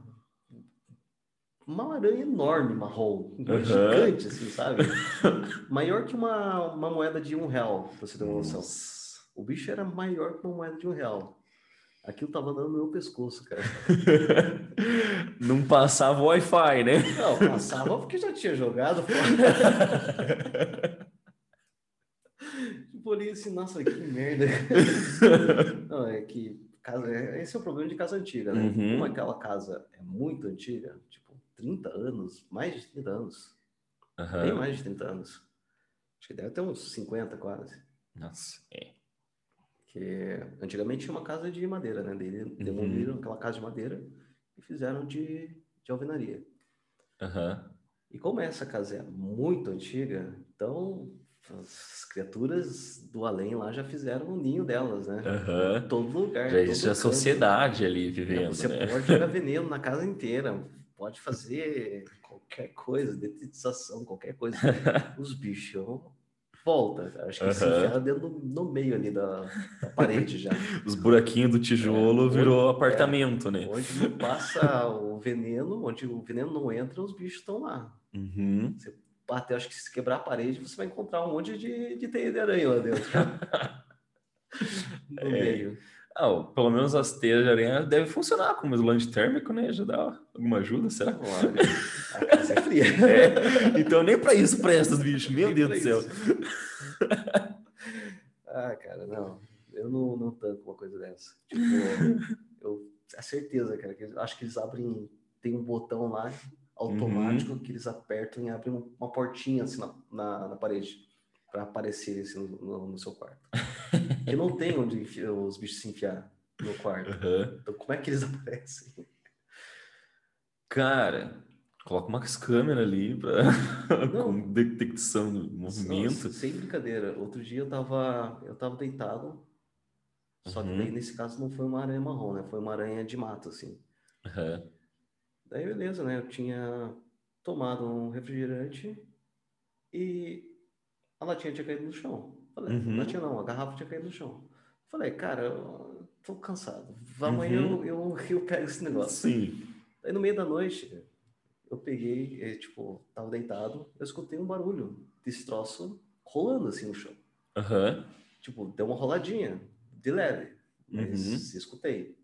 uma aranha enorme, marrom, um
Aham.
gigante, assim, sabe? Maior que uma, uma moeda de um real, pra você ter uma noção.
Nossa.
O bicho era maior que uma moeda de um real. Aquilo tava andando no meu pescoço, cara.
Não passava Wi-Fi, né?
Não, passava porque já tinha jogado. Tipo, olhei assim, nossa, que merda. Não, é que casa, esse é o problema de casa antiga, né?
Uhum.
Como aquela casa é muito antiga, tipo, 30 anos, mais de 30 anos, bem
Aham.
mais de 30 anos. Acho que deve ter uns 50 quase.
Nossa, é.
Que antigamente tinha uma casa de madeira, né? Daí
Uhum.
demoliram aquela casa de madeira e fizeram de, de alvenaria.
Aham.
E como essa casa é muito antiga, então as criaturas do além lá já fizeram o ninho delas, né? Em todo lugar.
Já existe a sociedade ali vivendo,
Você
né?
pode jogar veneno na casa inteira, pode fazer qualquer coisa, detetização, qualquer coisa. Os bichos volta, acho que se
Aham.
enfiaram dentro no meio ali da, da parede já.
Os buraquinhos do tijolo
É,
virou
onde-
apartamento, né?
Onde não passa o veneno, onde o veneno não entra, os bichos estão lá.
Uhum.
bater, acho que se quebrar a parede, você vai encontrar um monte de, de teia de aranha lá dentro. no
É.
meio.
Ah, pelo menos as teias de aranha devem funcionar como isolante térmico, né? Já dá alguma ajuda, será?
Olha, a casa é fria.
É, então nem pra isso presta os bichos, meu
Nem
Deus do céu.
isso. Ah, cara, não. Eu não, não tanco uma coisa dessa. Tipo, eu a certeza, cara, que acho que eles abrem. Tem um botão lá automático que eles apertam e abrem uma portinha assim na, na, na parede para aparecer assim, no, no- seu quarto. que não tem onde enfi- os bichos se enfiar no quarto.
Aham.
Então, como é que eles aparecem?
Cara, coloca umas câmeras ali.
Não.
com detecção do movimento.
Sem brincadeira. Outro dia eu tava, eu tava deitado, só que
Uhum.
daí nesse caso não foi uma aranha marrom, né? Foi uma aranha de mato, assim.
Aham.
Daí beleza, né? Eu tinha tomado um refrigerante e a latinha tinha caído no chão. Falei,
Uhum.
latinha não, a garrafa tinha caído no chão. Falei, cara, eu tô cansado. Amanhã
Uhum.
eu, eu, eu pego esse negócio.
Sim.
Daí no meio da noite, eu peguei, eh, tipo, tava deitado, eu escutei um barulho desse troço rolando assim no chão.
Aham.
Tipo, deu uma roladinha, de leve, mas
Uhum.
escutei.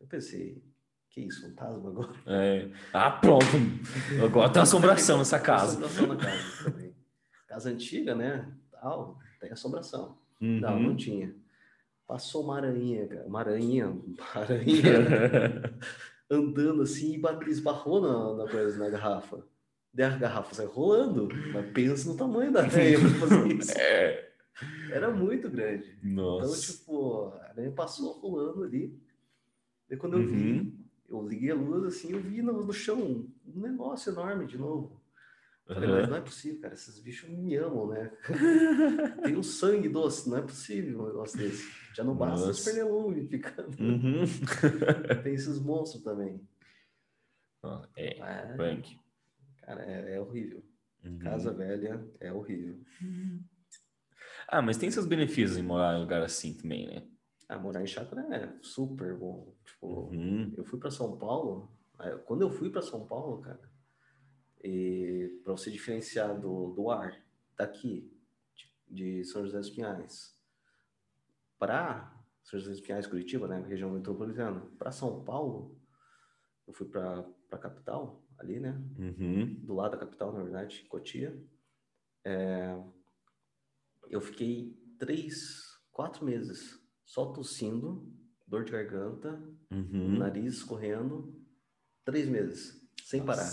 Eu pensei, que isso, fantasma agora?
É. Ah, pronto. Agora tem assombração nessa casa.
Assombração na casa também. Casa antiga, né? Tal, tem assombração. Não,
Uhum.
não tinha. Passou uma aranha, cara. Uma aranha, uma aranha andando assim e bate- esbarrou na, na coisa, na garrafa. Daí a garrafa saiu rolando. Mas pensa no tamanho da aranha pra fazer isso.
É.
Era muito grande. Então,
Nossa.
tipo, a aranha passou rolando ali. E quando eu vi,
Uhum.
eu liguei a luz assim, eu vi no, no chão um negócio enorme de novo. Falei, mas
Aham.
não é possível, cara. Esses bichos me amam, né? Tem um sangue doce, não é possível um negócio desse. Já não basta os
Nossa.
pernilongo ficando.
Uhum.
Tem esses monstros também.
Ó, É,
É,
punk.
cara, é, é horrível.
Uhum.
Casa velha é horrível.
Ah, mas tem seus benefícios em morar em lugar assim também, né?
Ah, morar em chácara é super bom. Tipo,
Uhum.
eu fui para São Paulo. Quando eu fui para São Paulo, cara, para você diferenciar do, do ar daqui, de, São José dos Pinhais, para São José dos Pinhais, Curitiba, né, região metropolitana, para São Paulo, eu fui para a capital, ali, né,
Uhum.
do lado da capital, na verdade, Cotia. É, eu fiquei três, quatro meses só tossindo, dor de garganta,
Uhum.
nariz escorrendo, três meses, sem parar.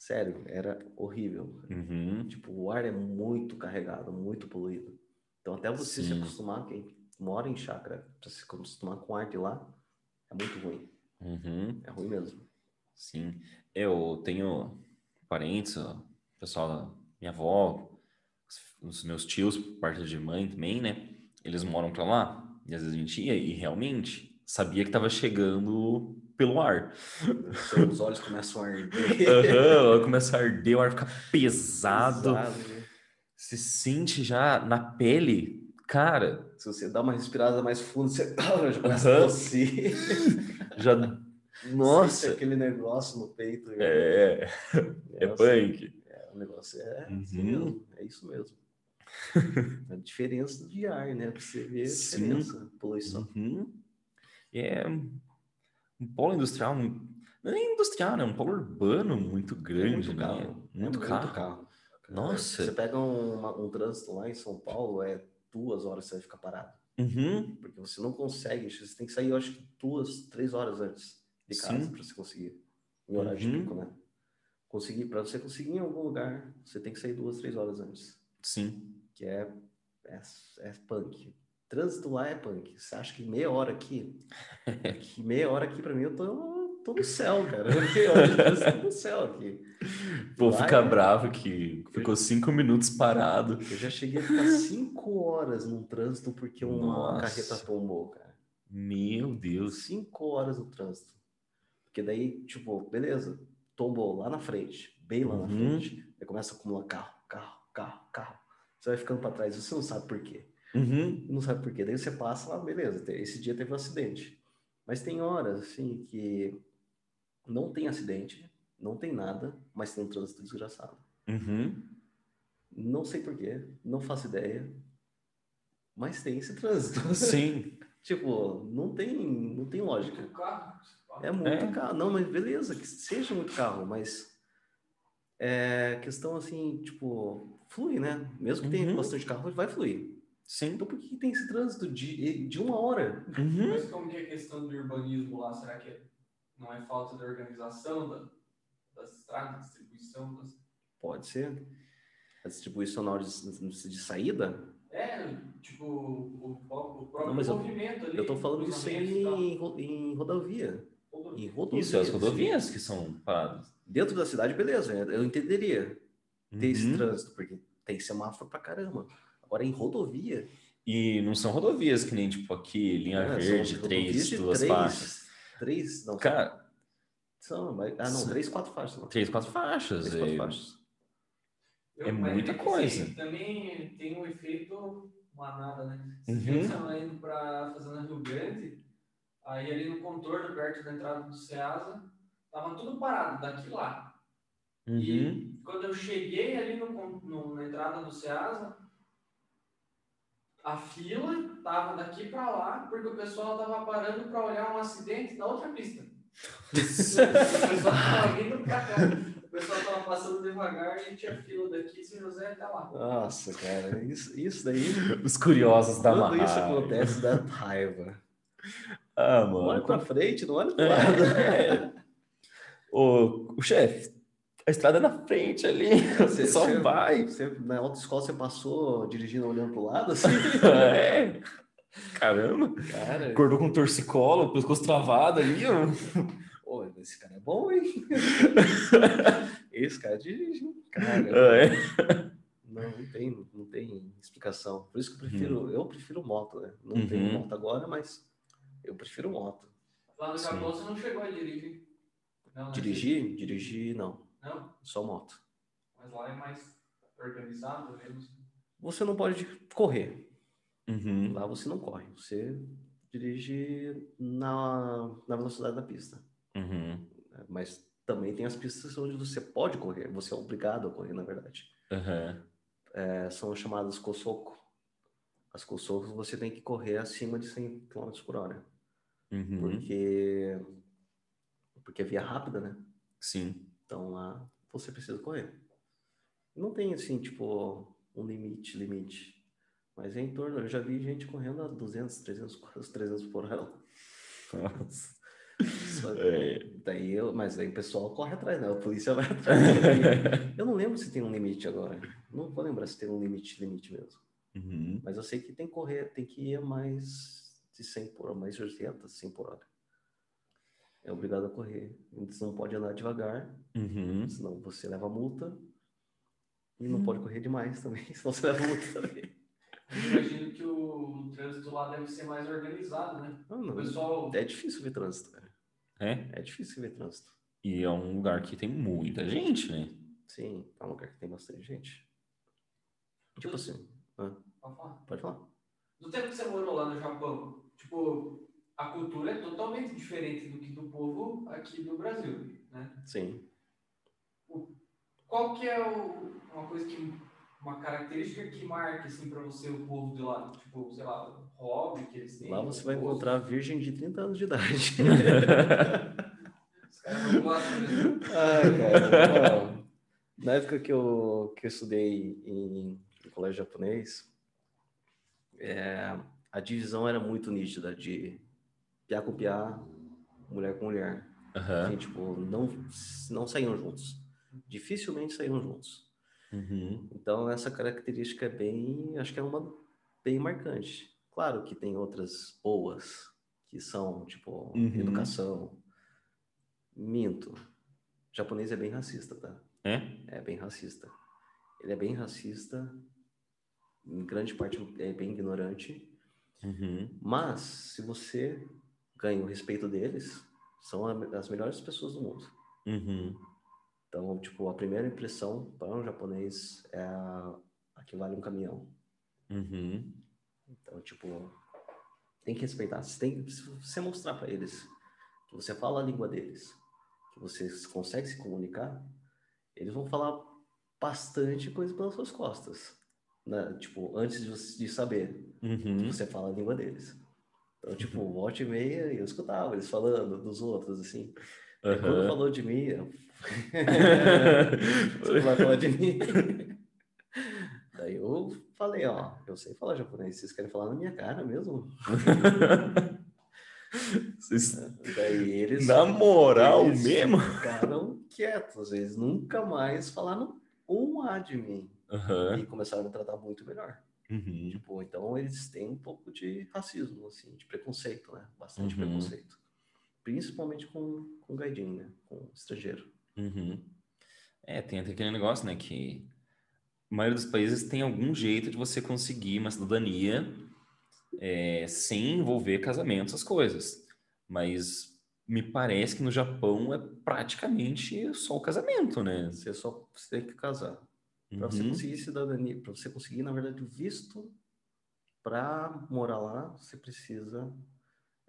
Sério, era horrível.
Uhum.
Tipo, o ar é muito carregado, muito poluído. Então, até você se
Sim.
acostumar, quem mora em chácara, pra se acostumar com o ar de lá, é muito ruim.
Uhum.
É ruim mesmo.
Sim. Eu tenho parentes, pessoal da minha avó, os meus tios, por parte de mãe também, né? Eles moram para lá. E às vezes a gente ia e realmente sabia que estava chegando pelo ar.
Os olhos começam a arder.
Uhum, começa a arder, o ar fica pesado.
Pesado, né?
Se sente já na pele. Cara,
Se você dá uma respirada mais fundo, você já começa
Aham.
a tossir.
já.
Sente
Nossa!
aquele negócio no peito. né?
É, é
Nossa,
punk.
é, o negócio é
Uhum.
assim é isso mesmo. a diferença de ar, né? Pra você ver a
Sim.
diferença, poluição.
Uhum. É um polo industrial, um- não é nem industrial, né? Um polo urbano muito grande,
muito
né?
carro.
Muito
é
carro.
Muito carro.
Nossa.
Você pega uma- um trânsito lá em São Paulo, é duas horas você vai ficar parado.
Uhum.
Porque você não consegue, você tem que sair, eu acho que duas, três horas antes de casa para você conseguir. Em horário de
Uhum.
pico, né? Conseguir, para você conseguir em algum lugar, você tem que sair duas, três horas antes.
Sim.
Que é, é, é punk. Trânsito lá é punk. Você acha que meia hora aqui, que meia hora aqui para mim, eu tô, tô no céu, cara. Meia hora de trânsito, tô no céu aqui.
Pô,
Lá
fica
é-
bravo que ficou cinco minutos parado.
Eu já cheguei a ficar cinco horas num trânsito porque uma
Nossa.
carreta tombou, cara.
Meu Deus.
Cinco horas no trânsito. Porque daí, tipo, beleza, tombou lá na frente, bem lá na
Uhum.
frente, aí começa a acumular carro, carro, carro, carro. Você vai ficando para trás, você não sabe por quê.
Uhum.
Não sabe por quê. Daí você passa lá, beleza, esse dia teve um acidente. Mas tem horas, assim, que não tem acidente, não tem nada, mas tem um trânsito desgraçado.
Uhum.
Não sei por quê, não faço ideia, mas tem esse trânsito.
Sim.
tipo, não tem, não tem lógica.
Muito carro. fala.
É muito
É.
carro. Não, mas beleza, que seja muito carro, mas é questão assim, tipo, flui, né? Mesmo que tenha
Uhum.
bastante carro, vai fluir.
Sim.
Então por que tem esse trânsito de, de uma hora?
Uhum.
Mas como que é a questão do urbanismo lá? Será que não é falta de organização da, das estradas, distribuição das...
Pode ser. A distribuição na hora de, de saída,
É, tipo, o, o próprio
Não, mas eu-
movimento ali.
eu tô falando isso em, em rodovia.
tal.
Em rodovia.
Isso, é as rodovias que são paradas.
Dentro da cidade, beleza, eu entenderia ter esse
Uhum.
trânsito, porque tem semáforo pra caramba. Agora, em rodovia,
E não são rodovias que nem, tipo, aqui, linha
é,
verde, três, duas
três,
faixas.
Três, não,
Cara,
são, mas- ah, não,
São-
três, quatro faixas. Não.
três, quatro faixas.
Três, quatro
é-
faixas.
É
mas
muita
que,
coisa.
assim, também tem um efeito manada, né?
Uhum.
Se você tá indo pra Fazenda Rio Grande, aí ali no contorno, perto da entrada do Ceasa, tava tudo parado, daqui lá.
Uhum.
E quando eu cheguei ali no, no- na entrada do Ceasa, a fila tava daqui para lá, porque o pessoal tava parando para olhar um acidente na outra pista. o pessoal tava vindo para cá. O pessoal tava passando devagar e tinha fila daqui, São José até lá.
Nossa, cara, isso, isso daí,
Os curiosos da
quando isso acontece, dá raiva.
Ah,
Não olha
mano.
pra frente, não olha pro lado.
É. Ô, o chefe, a estrada é na frente ali.
Você-
Só
você-
vai.
Você, na autoescola você passou dirigindo olhando pro lado, assim?
É. Caramba.
Cara,
Acordou com torcicolo, pescoço travado ali, ó.
esse cara é bom, hein? esse cara dirige, hein? cara.
É.
Não, não tem, não tem explicação. Por isso que eu prefiro, eu prefiro moto, né? Não
Uhum.
tenho moto agora, mas eu prefiro moto.
Lá no. Japão você não chegou a dirigir. Não, né?
Dirigir, dirigir, não.
Não,
Só moto.
mas lá é mais organizado mesmo.
Você não pode correr.
Uhum.
Lá você não corre. Você dirige na, na velocidade da pista.
Uhum.
Mas também tem as pistas onde você pode correr. Você é obrigado a correr, na verdade.
Uhum.
É, são chamadas Kosoko. As Kosokos você tem que correr acima de 100 km por hora.
Uhum.
Porque, porque é via rápida, né?
Sim.
Então lá você precisa correr. Não tem assim, tipo, um limite, limite. Mas é em torno, eu já vi gente correndo a 200, 300, quase 300 por hora.
Nossa.
Só que
É.
Daí eu, mas aí o pessoal corre atrás, né? A polícia vai atrás. eu não lembro se tem um limite agora. Não vou lembrar se tem um limite, limite mesmo.
Uhum.
Mas eu sei que tem que correr, tem que ir a mais de 100 por hora, mais de 80, 100 por hora. É obrigado a correr. Você não pode andar devagar,
Uhum.
senão você leva multa. E não pode correr demais também, senão você leva multa também.
Eu imagino que o, trânsito lá deve ser mais organizado, né?
Não, não,
O pessoal.
É difícil ver trânsito, cara.
É?
É difícil ver trânsito.
E é um lugar que tem muita gente, né?
Sim, é um lugar que tem bastante gente. Tipo assim, ah,
Pode falar.
pode falar.
Do tempo que você morou lá no Japão, tipo, a cultura é totalmente diferente do que do povo aqui do Brasil, né?
Sim.
Qual que é o- uma coisa que uma característica que marca assim para você o povo de lá, tipo, sei lá, o hobby que eles têm?
Lá você vai
gosto?
encontrar virgem de 30 anos de idade.
Os caras não gostam mesmo.
Ai, cara. Na época que eu, que eu estudei em, em colégio japonês, é, a divisão era muito nítida de piá com piá, mulher com mulher.
Aham.
Assim, tipo, não, não saíam juntos. Dificilmente saíam juntos.
Uhum.
Então, essa característica é bem, acho que é uma bem marcante. Claro que tem outras boas, que são, tipo,
Uhum.
educação. Minto. O japonês é bem racista, tá?
É?
É bem racista. Ele é bem racista, em grande parte é bem ignorante,
Uhum.
mas se você ganha o respeito deles, são as melhores pessoas do mundo.
Uhum.
Então, tipo, a primeira impressão para um japonês é a, a que vale um caminhão.
Uhum.
Então, tipo, tem que respeitar. Você tem, se você mostrar para eles que você fala a língua deles, que você consegue se comunicar, eles vão falar bastante coisa pelas suas costas. né? Tipo, antes de, você- de saber que
Uhum.
você fala a língua deles. Então, tipo, volta e meia eu escutava eles falando dos outros, assim. Aí, quando falou de mim, eu... você vai falar de mim. Daí eu falei, ó, eu sei falar japonês, vocês querem falar na minha cara mesmo?
Vocês-
Daí eles.
Na moral
eles
mesmo?
Ficaram quietos, eles nunca mais falaram um A de mim.
Aham.
E começaram a me tratar muito melhor.
Uhum.
Tipo, então eles têm um pouco de racismo, assim, de preconceito, né? Bastante
Uhum.
preconceito. Principalmente com, com gaidin, né? Com estrangeiro.
Uhum. É, tem até aquele negócio, né, que a maioria dos países tem algum jeito de você conseguir uma cidadania é, sem envolver casamento, essas coisas. Mas me parece que no Japão é praticamente só o casamento, né?
Você só você tem que casar. Para você
Uhum.
conseguir cidadania, para você conseguir, na verdade, o visto para morar lá, você precisa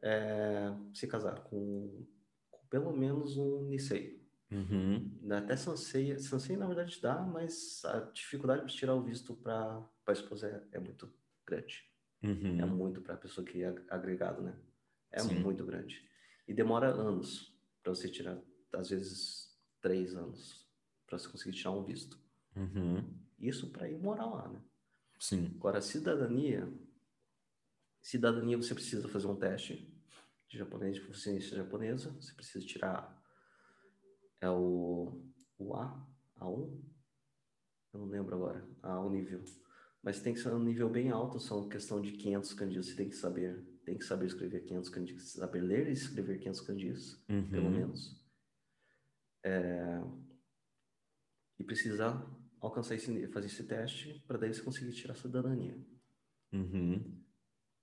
é, se casar com, com pelo menos um Nisei.
Uhum.
Até Sansei, Sansei na verdade dá, mas a dificuldade de tirar o visto para a esposa é, é muito grande. É
Uhum.
muito para a pessoa que é ag- agregado, né? É
Sim.
muito grande. E demora anos para você tirar, às vezes três anos, para você conseguir tirar um visto.
Uhum.
Isso para ir morar lá, né?
Sim.
Agora, cidadania. Cidadania você precisa fazer um teste de japonês, de proficiência japonesa. Você precisa tirar é o, o A, A1? Eu não lembro agora. A o nível. Mas tem que ser um nível bem alto, são questão de 500 kanjis. Você tem que saber, tem que saber escrever 500 kanjis, saber ler e escrever 500 kanjis, pelo
Uhum.
menos. É, E precisar alcançar esse fazer esse teste para daí você conseguir tirar a cidadania.
Uhum.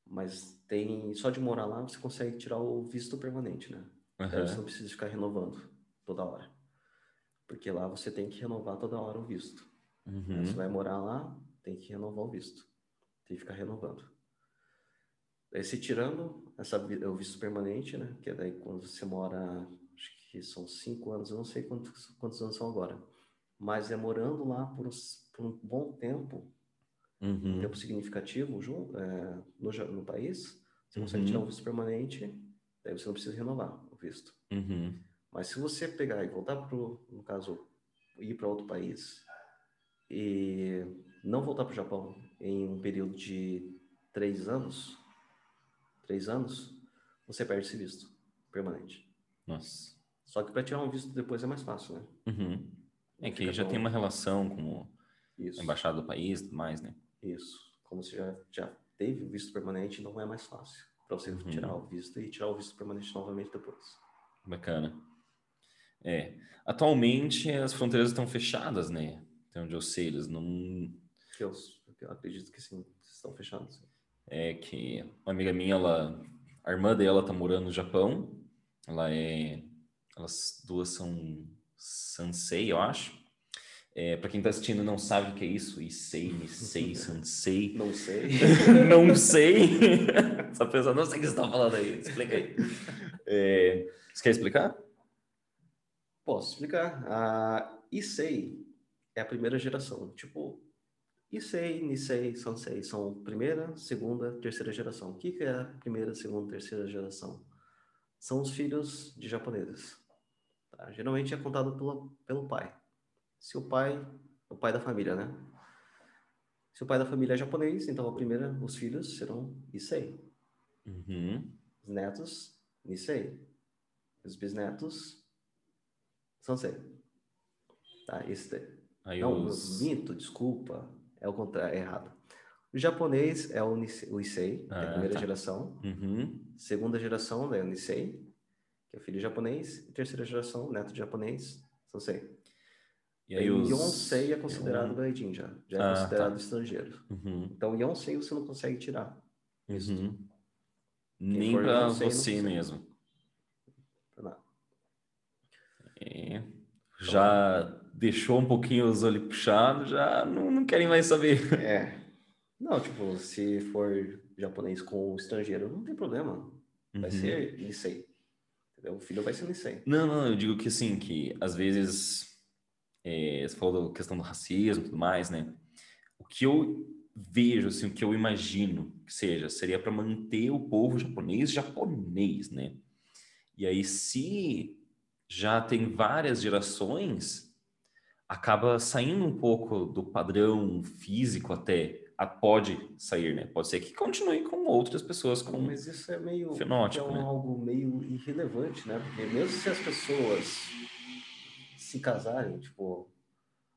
Mas tem só de morar lá você consegue tirar o visto permanente, né? Daí você
Aham.
não precisa ficar renovando toda hora. Porque lá você tem que renovar toda hora o visto. Né? Você
Uhum.
vai morar lá, tem que renovar o visto. Tem que ficar renovando. Daí se tirando essa, o visto permanente, né? Que é daí quando você mora, acho que são cinco anos, eu não sei quantos, quantos anos são agora. Mas é morando lá por, por um bom tempo, um
Uhum.
tempo significativo jun- é, no, no país, você consegue tirar um
Uhum.
visto permanente, daí você não precisa renovar o visto.
Uhum.
Mas se você pegar e voltar para no caso, ir para outro país e não voltar para o Japão em um período de três anos, três anos, você perde esse visto permanente.
Nossa.
Só que para tirar um visto depois é mais fácil, né?
Uhum. É que já
tão-
tem uma relação com
Isso.
a embaixada do país e tudo mais, né?
Isso. Como você já, já teve o visto permanente, não é mais fácil para você
Uhum.
tirar o visto e tirar o visto permanente novamente depois.
Bacana. É. Atualmente as fronteiras estão fechadas, né? Até onde eu sei, eles não.
Eu, eu acredito que sim, estão fechados.
É que uma amiga minha, ela, a irmã dela tá morando no Japão. Ela é. Elas duas são Sansei, eu acho. É, para quem tá assistindo não sabe o que é isso, Issei, Nisei, Sansei.
Não sei.
não sei. Essa pessoa não sei o que você tá falando aí. Explica aí. É, você quer explicar?
Posso explicar. A Issei é a primeira geração. Tipo, Issei, Nisei, Sansei são primeira, segunda, terceira geração. O que que é a primeira, segunda, terceira geração? São os filhos de japoneses. Tá? Geralmente é contado pelo, pelo pai. Se o pai, o pai da família, né? Se o pai da família é japonês, então a primeira, os filhos serão Issei.
Uhum.
Os netos, Nisei. Os bisnetos, Sansei. Tá, esse.
Aí
Não,
os...
minto, desculpa. É o contrário, é errado. O japonês é o, Nisei, o Issei, que é a
Ah,
primeira
tá.
geração.
Uhum.
Segunda geração é o Nisei, que é filho japonês. E terceira geração, neto de japonês, Sansei.
E aí os...
Yonsei é considerado gaijin já. Já é
Ah,
considerado
tá.
estrangeiro.
Uhum.
Então, Yonsei você não consegue tirar. Isso.
Uhum. Nem pra
não
você mesmo.
Não.
É. Já deixou um pouquinho os olhos puxados, já não, não querem mais saber.
É. Não, tipo, se for japonês com estrangeiro, não tem problema. Vai
Uhum.
ser Nisei. Entendeu? O filho vai ser Nisei.
Não, não, eu digo que assim, que às vezes é, você falou da questão do racismo e tudo mais, né? O que eu vejo, assim, o que eu imagino que seja, seria para manter o povo japonês japonês, né? E aí, se já tem várias gerações, acaba saindo um pouco do padrão físico até, pode sair, né? Pode ser que continue com outras pessoas com
Mas isso é meio
fenótipo,
é um-
né?
algo meio irrelevante, né? Porque mesmo se as pessoas se casarem, tipo,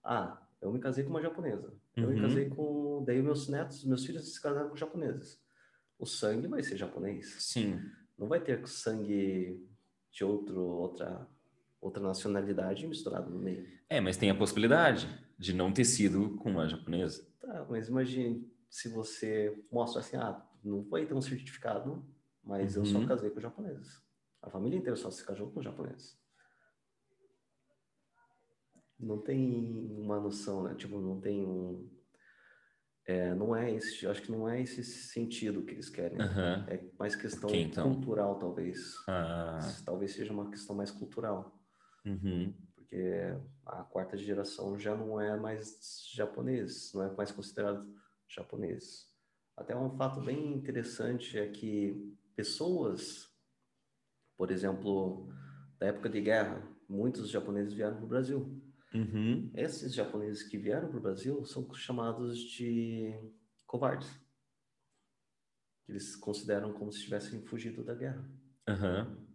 ah, eu me casei com uma japonesa. Eu me
Uhum.
casei com. Daí meus netos, meus filhos se casaram com japoneses. O sangue vai ser japonês.
Sim.
Não vai ter sangue de outro, outra, outra nacionalidade misturado no meio.
É, mas tem a possibilidade de não ter sido com uma japonesa.
Tá, mas imagine se você mostra assim, ah, não vai ter um certificado, mas eu só
Uhum.
casei com japoneses. A família inteira só se casou com japoneses. Não tem uma noção, né? Tipo, não tem um... É, não é esse, acho que não é esse sentido que eles querem.
Aham.
É mais questão
Que então?
cultural, talvez.
Ah,
Talvez seja uma questão mais cultural.
uhum.
Porque a quarta geração já não é mais japonês, não é mais considerado japonês. Até um fato bem interessante é que pessoas, por exemplo, da época de guerra, muitos japoneses vieram para o Brasil.
Uhum.
Esses japoneses que vieram para o Brasil são chamados de covardes. Eles consideram como se tivessem fugido da guerra.
Aham.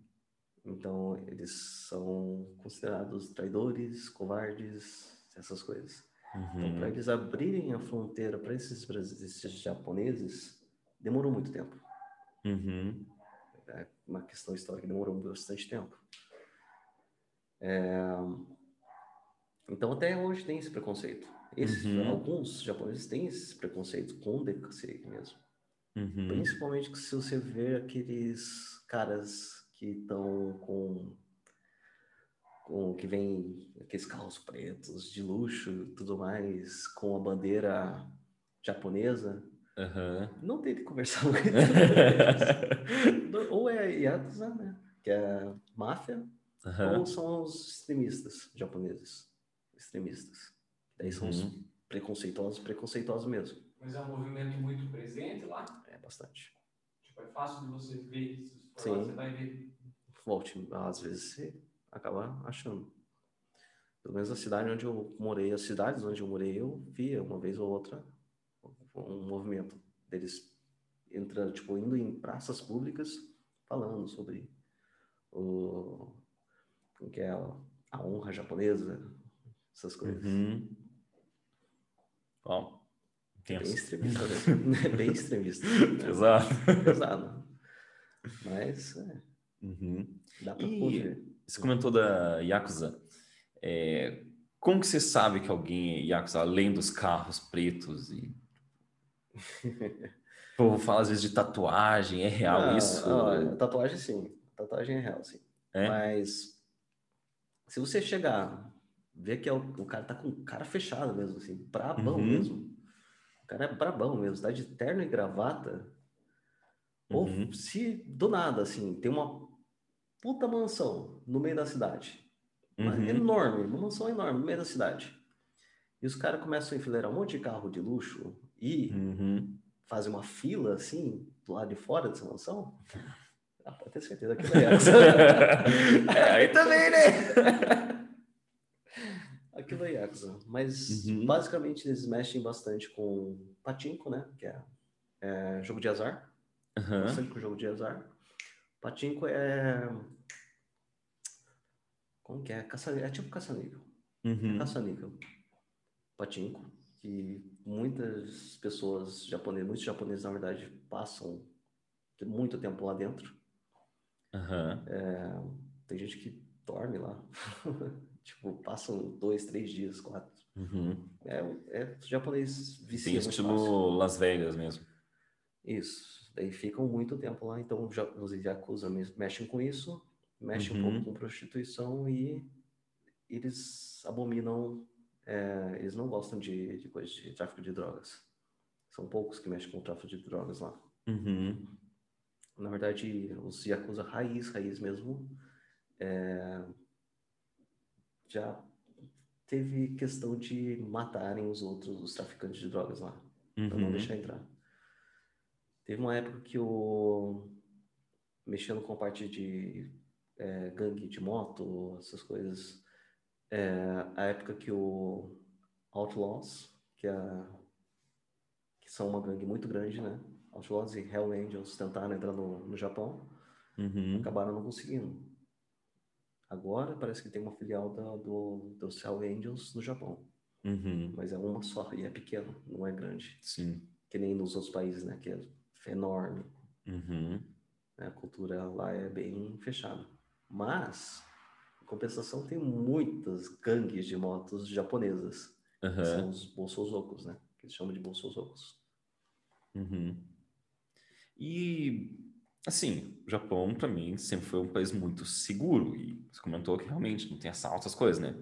Então, eles são considerados traidores, covardes, essas coisas. Então, para
Uhum.
eles abrirem a fronteira para esses, esses japoneses, demorou muito tempo.
Uhum.
É uma questão histórica, demorou bastante tempo. É, Então, até hoje tem esse preconceito. Esses,
Uhum.
Alguns japoneses têm esse preconceito com o Dekasei mesmo.
Uhum.
Principalmente se você ver aqueles caras que estão com, com que vem aqueles carros pretos de luxo e tudo mais, com a bandeira japonesa,
Aham.
não tem que conversar muito. ou é Yakuza, né? Que é máfia,
Aham.
ou são os extremistas japoneses. Extremistas. Daí são os
Uhum.
preconceituosos, preconceituosos mesmo.
Mas é um movimento muito presente lá.
É bastante.
Tipo, é fácil de você ver. Se
Sim.
lá, você vai ver.
volte, às vezes você acaba achando. Pelo menos a cidade onde eu morei, as cidades onde eu morei, eu via uma vez ou outra um movimento deles entrando, tipo, indo em praças públicas falando sobre o que é a, honra japonesa, essas coisas.
Uhum. Bom.
É bem
Tenso.
extremista, né? É bem extremista.
Pesado.
Pesado. Mas é,
Uhum.
dá pra conviver.
Você comentou da Yakuza. É, como que você sabe que alguém é Yakuza, além dos carros pretos e... O povo fala às vezes de tatuagem, é real
Ah,
isso?
ó, tatuagem sim. Tatuagem é real, sim.
É?
Mas se você chegar, ver que é o, o cara tá com cara fechado mesmo, assim, brabão
Uhum.
mesmo. O cara é brabão mesmo, tá de terno e gravata. Ou
Uhum.
se do nada, assim, tem uma puta mansão no meio da cidade. Uma
Uhum.
enorme, uma mansão enorme no meio da cidade. E os caras começam a enfileirar um monte de carro de luxo e
Uhum.
fazem uma fila assim, do lado de fora dessa mansão. Ah, pode ter certeza que é.
É, aí também, né?
Aquilo é Yakuza. Mas
Uhum.
basicamente eles mexem bastante com patinco, né? Que é, é jogo de azar.
Aham.
Bastante jogo de azar. Patinco é. Como que é? Caça... É tipo caça-níquel.
Uhum.
Caça-níquel. Patinco. Que muitas pessoas japonesas, muitos japoneses, na verdade, passam muito tempo lá dentro.
Aham.
Tem gente que dorme lá. tipo, passam dois, três dias, quatro.
Uhum.
É, é japonês
Tem
vicia fácil.
estilo Las Vegas mesmo.
Isso. Daí ficam muito tempo lá, então já, os Yakuza mexem com isso, mexem um
Uhum.
pouco com prostituição e eles abominam, é, eles não gostam de, de coisa de tráfico de drogas. São poucos que mexem com tráfico de drogas lá.
Uhum.
Na verdade, os Yakuza raiz, raiz mesmo, é, já teve questão de matarem os outros, os traficantes de drogas lá, para não
Uhum.
deixar entrar. Teve uma época que o mexendo com a parte de é, gangue de moto, essas coisas, é, a época que o Outlaws, que, é, que são uma gangue muito grande, né? Outlaws e Hell Angels tentaram entrar no, no Japão,
Uhum.
acabaram não conseguindo. Agora parece que tem uma filial da, do, dos Hell Angels no Japão,
Uhum.
mas é uma só e é pequena, não é grande,
Sim.
que nem nos outros países, né? Que é enorme.
Uhum.
né, A cultura lá é bem fechada. Mas, em compensação, tem muitas gangues de motos japonesas. que
Aham.
São os bolsozocos, né? Que eles chamam de bolsozocos.
Uhum. E, assim, o Japão, para mim, sempre foi um país muito seguro. E você comentou que realmente não tem assalto, essas coisas, né?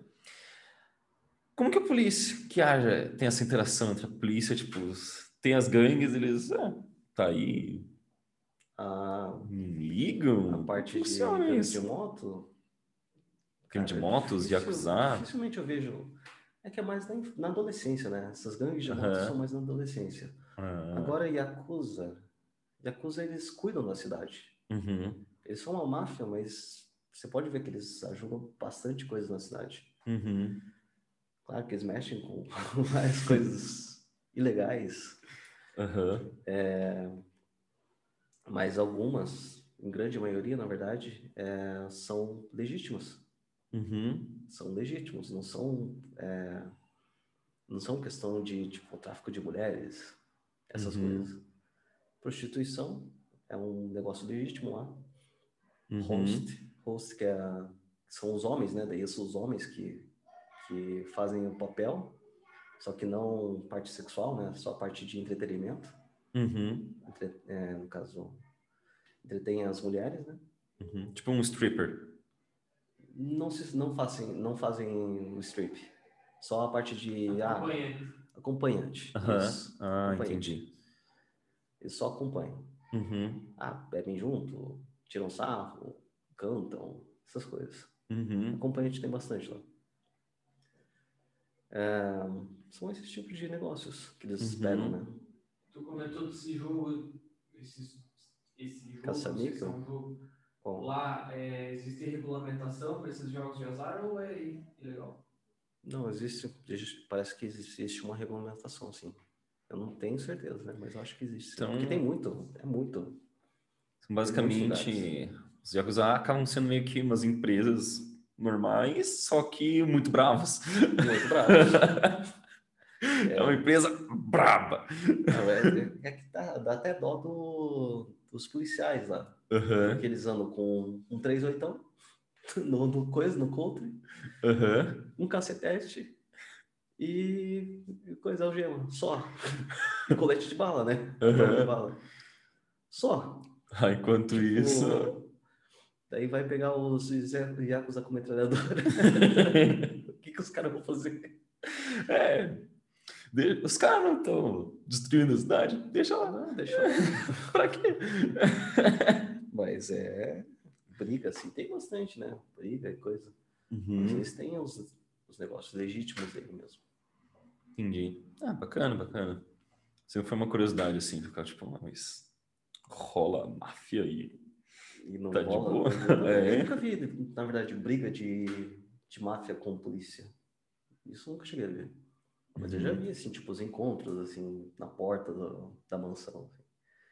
Como que a polícia, que haja, tem essa interação entre a polícia, tipo, tem as gangues, eles, ah, tá aí,
A,
não ligam?
a parte de
isso?
de moto...
Crime de motos,
difícil-
Yakuza?
Dificilmente eu vejo... É que é mais na, na adolescência, né? Essas gangues de moto
Aham.
são mais na adolescência.
Ah,
Agora, Yakuza... Yakuza, eles cuidam da cidade.
uhum,
Eles são uma máfia, mas você pode ver que eles ajudam bastante coisa na cidade.
uhum,
Claro que eles mexem com várias coisas ilegais,
aham,
mas algumas, em grande maioria, na verdade, é, são legítimas.
uhum,
São legítimos, não são, é, não são questão de tipo tráfico de mulheres, essas
Uhum.
coisas. Prostituição é um negócio legítimo lá.
uhum,
Host, host que é, são os homens, né? Daí são os homens que, que fazem o papel, só que não parte sexual, né? Só parte de entretenimento.
uhum,
Entre- é, no caso, entretém as mulheres, né?
uhum. Tipo um stripper.
Não, se, não, fazem, não fazem o strip. Só a parte de ah,
Acompanhante.
acompanhante.
Aham,
Isso.
Ah,
acompanhante.
entendi.
Eles só acompanham.
Uhum,
Ah, bebem junto, tiram sarro, cantam, essas coisas.
uhum,
Acompanhante tem bastante lá. É, são esses tipos de negócios que eles
Uhum.
pegam, né?
Tu comentou desse jogo, esse, esse jogo,
Caça-níquel?
é um jogo.
Bom,
Lá é, existe regulamentação para esses jogos de azar ou é ilegal?
não, existe, parece que existe uma regulamentação, sim. Eu não tenho certeza, né? Mas eu acho que existe.
Então-
Porque tem muito, é muito.
Basicamente, os Yakuza acabam sendo meio que umas empresas normais, só que muito bravas.
Muito bravo.
É uma empresa braba.
Não, é, é que dá, até dó do- dos policiais lá.
Aham.
Porque eles andam com um 38, no, no coisa, no country,
Aham.
um cacetete e coisa algema, só. E colete de bala, né? De bala. Só.
Ah, enquanto isso.
O- Daí vai pegar os Yakuza com metralhadora. o que, que os caras vão fazer?
É. de- Os caras não estão destruindo a cidade. Deixa lá.
Não, deixa.
pra quê?
Mas é. Briga, assim, tem bastante, né? Briga e coisa. Mas
Uhum.
eles têm os, os negócios legítimos dele mesmo.
Entendi. Ah, bacana, bacana. Sempre foi uma curiosidade, assim, ficar tipo, "Ah, mas rola máfia aí.
E não
Tá de
rola.
boa.
Eu,
É.
eu nunca vi, na verdade, briga de, de máfia com polícia. Isso eu nunca cheguei a ver. Mas eu já
Uhum.
vi, assim, tipo, os encontros, assim, na porta do- da mansão. assim.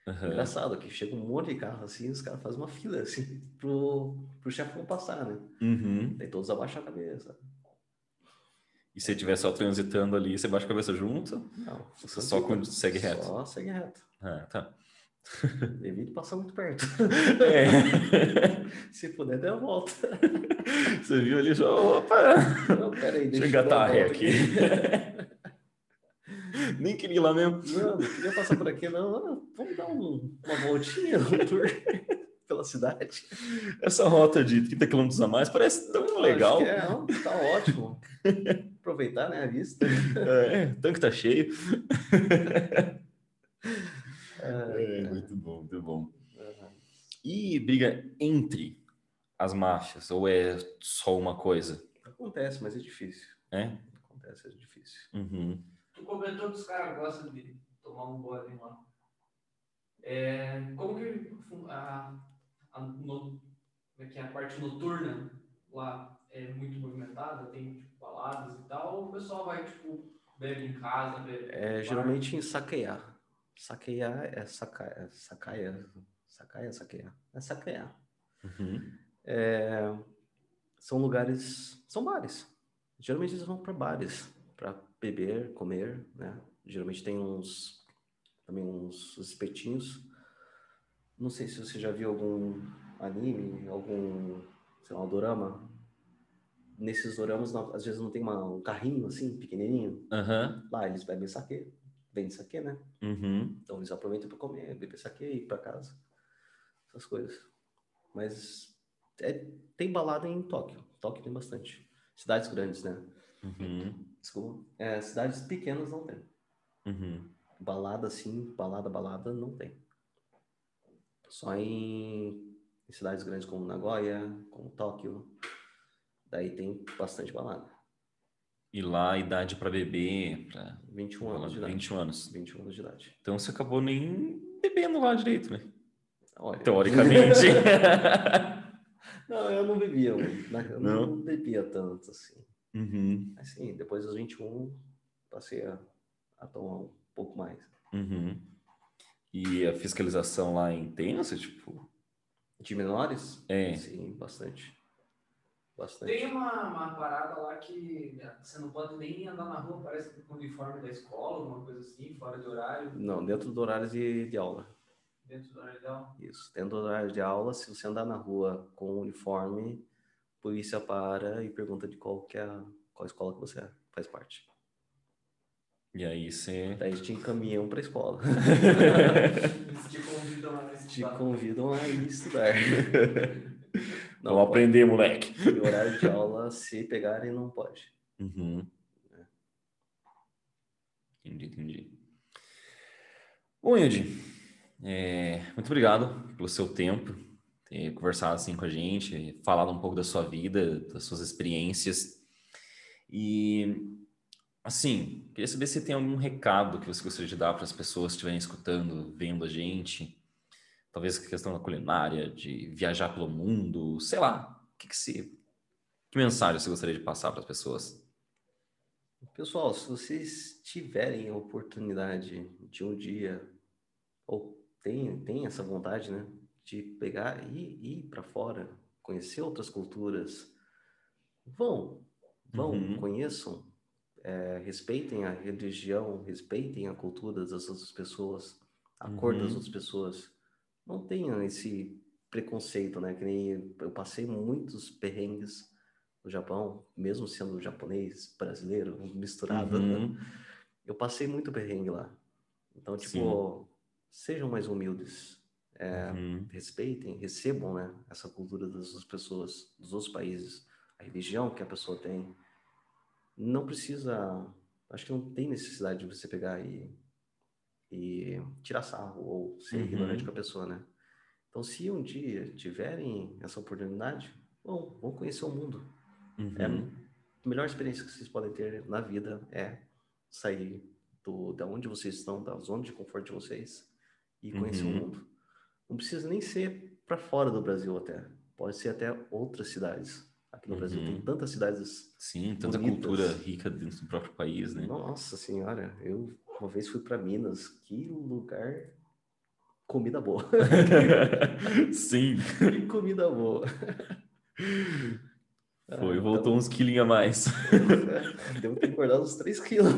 Aham.
Engraçado que chega um monte de carro, assim, os caras fazem uma fila, assim, pro, pro chefão passar, né?
Uhum.
Daí todos abaixam a cabeça.
E se estiver só transitando ali, você baixa a cabeça junto?
Não,
Você só con- segue reto?
Só segue reto.
Ah, tá.
Evite passar muito perto.
É.
Se puder, dê a volta.
Você viu ali, já, opa!
Não, peraí,
Deixa eu engatar a ré
volta
aqui. Nem queria ir lá mesmo.
Não, não queria passar por aqui, não. Vamos dar um- uma voltinha, um tour pela cidade.
Essa rota de 30 km a mais parece tão legal.
é, não, tá ótimo. Aproveitar, né, a vista.
É, o tanque tá cheio.
É,
É, muito bom, muito bom.
é.
E briga entre as máfias, ou é só uma coisa?
Acontece, mas é difícil.
É?
Acontece, é difícil.
Uhum.
Tu comentou que os caras gostam de tomar um gole lá. É, como que a, a, no- como é que é, a parte noturna lá é muito movimentada? Tem tipo, baladas e tal? Ou o pessoal vai, tipo, bebe em casa, bebe no
É,
bar?
geralmente em saquear. Saquear é sacaia, sacaia, sacaia, saquear. É saquear.
Uhum.
É, são lugares, são bares. Geralmente eles vão para bares para beber, comer, né? Geralmente tem uns também uns espetinhos. Não sei se você já viu algum anime, algum, sei lá, um dorama. Nesses doramas, não- às vezes não tem uma- um carrinho assim, pequenininho.
Aham.
Lá eles bebem saquê, vende saquê, né?
Uhum.
Então eles aproveitam para comer, beber saquê e ir para casa. Essas coisas. Mas é- tem balada em Tóquio. Tóquio tem bastante. Cidades grandes, né?
Uhum.
Desculpa. É, cidades pequenas não tem.
Uhum.
Balada assim, balada, balada não tem. Só em, em cidades grandes como Nagoya, como Tóquio. Daí tem bastante balada.
E lá a idade para beber, para
21 anos de idade.
21 anos.
21 anos de idade.
Então você acabou nem bebendo lá direito, né?
Olha,
Teoricamente.
não, eu não bebia? Eu não,
Não?
bebia tanto assim.
Uhum.
Assim, depois dos 21, passei a, a tomar um pouco mais.
Uhum. E a fiscalização lá é intensa, tipo.
De menores?
É.
Sim, bastante. Bastante.
Tem uma, uma parada lá que você não pode nem andar na rua, parece que com o uniforme da escola, alguma coisa assim, fora de horário,
Não, dentro do horário de, de aula.
dentro do horário dela.
Isso. Dentro do horário de aula, se você andar na rua com uniforme, a polícia para e pergunta de qual, que é a, qual escola que você é, faz parte.
E aí você.
Daí te encaminham para a escola.
Eles te convidam a
te
estudar.
convidam a ir estudar. Não,
Vamos aprender, moleque.
No horário de aula, se pegarem, não pode.
Uhum. Entendi, entendi. Bom, Yudi, é, muito obrigado pelo seu tempo, ter conversado assim com a gente, falado um pouco da sua vida, das suas experiências. E, assim, queria saber se tem algum recado que você gostaria de dar para as pessoas que estiverem escutando, vendo a gente. Talvez a questão da culinária, de viajar pelo mundo, sei lá. Que, que você. Que mensagem você gostaria de passar para as pessoas?
Pessoal, se vocês tiverem a oportunidade de um dia, ou tem, tem essa vontade, né, de pegar e ir para fora, conhecer outras culturas, vão, vão,
Uhum.
conheçam, é, respeitem a religião, respeitem a cultura das outras pessoas, a cor das
Uhum.
outras pessoas. Não tenham esse preconceito, né? Que nem eu passei muitos perrengues no Japão, mesmo sendo japonês, brasileiro, misturado.
Uhum.
Eu passei muito perrengue lá. Então, tipo,
Sim.
sejam mais humildes. É,
Uhum.
respeitem, recebam, né? Essa cultura das outras pessoas, dos outros países. A religião que a pessoa tem. Não precisa... Acho que não tem necessidade de você pegar e, e tirar sarro ou ser
Uhum.
ignorante com a pessoa, né? Então, se um dia tiverem essa oportunidade, bom, vão conhecer o mundo. É
Uhum.
a melhor experiência que vocês podem ter na vida é sair do, da onde vocês estão, da zona de conforto de vocês e conhecer
Uhum.
o mundo. Não precisa nem ser para fora do Brasil até. Pode ser até outras cidades. Aqui no Brasil
Uhum.
tem tantas cidades.
Sim, tanta
Bonitas.
cultura rica dentro do próprio país, né?
Nossa senhora, eu uma vez fui para Minas, que lugar comida boa.
Sim,
que comida boa.
foi,
Ah,
voltou uns quilinhos a mais.
então, Devo ter engordado uns 3 quilos.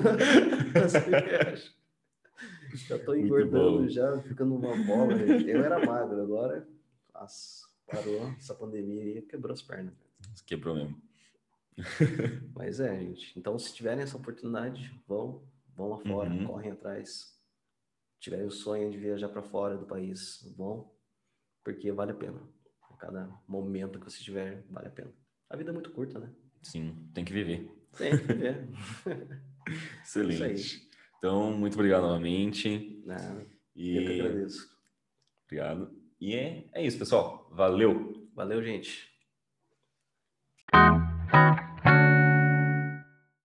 Já tô engordando, já ficando uma bola. Eu era magro, agora nossa, parou essa pandemia aí, quebrou as pernas.
Quebrou mesmo.
Mas é, gente. Então, se tiverem essa oportunidade, vão, vão lá fora,
Uhum.
correm atrás. Tiverem o sonho de viajar para fora do país, vão, porque vale a pena. A cada momento que você tiver, vale a pena. A vida é muito curta, né?
Sim, tem que viver.
Tem que ver.
Excelente. Então, muito obrigado novamente.
Não, eu que
E
agradeço.
obrigado. E é, é isso, pessoal. Valeu.
Valeu, gente.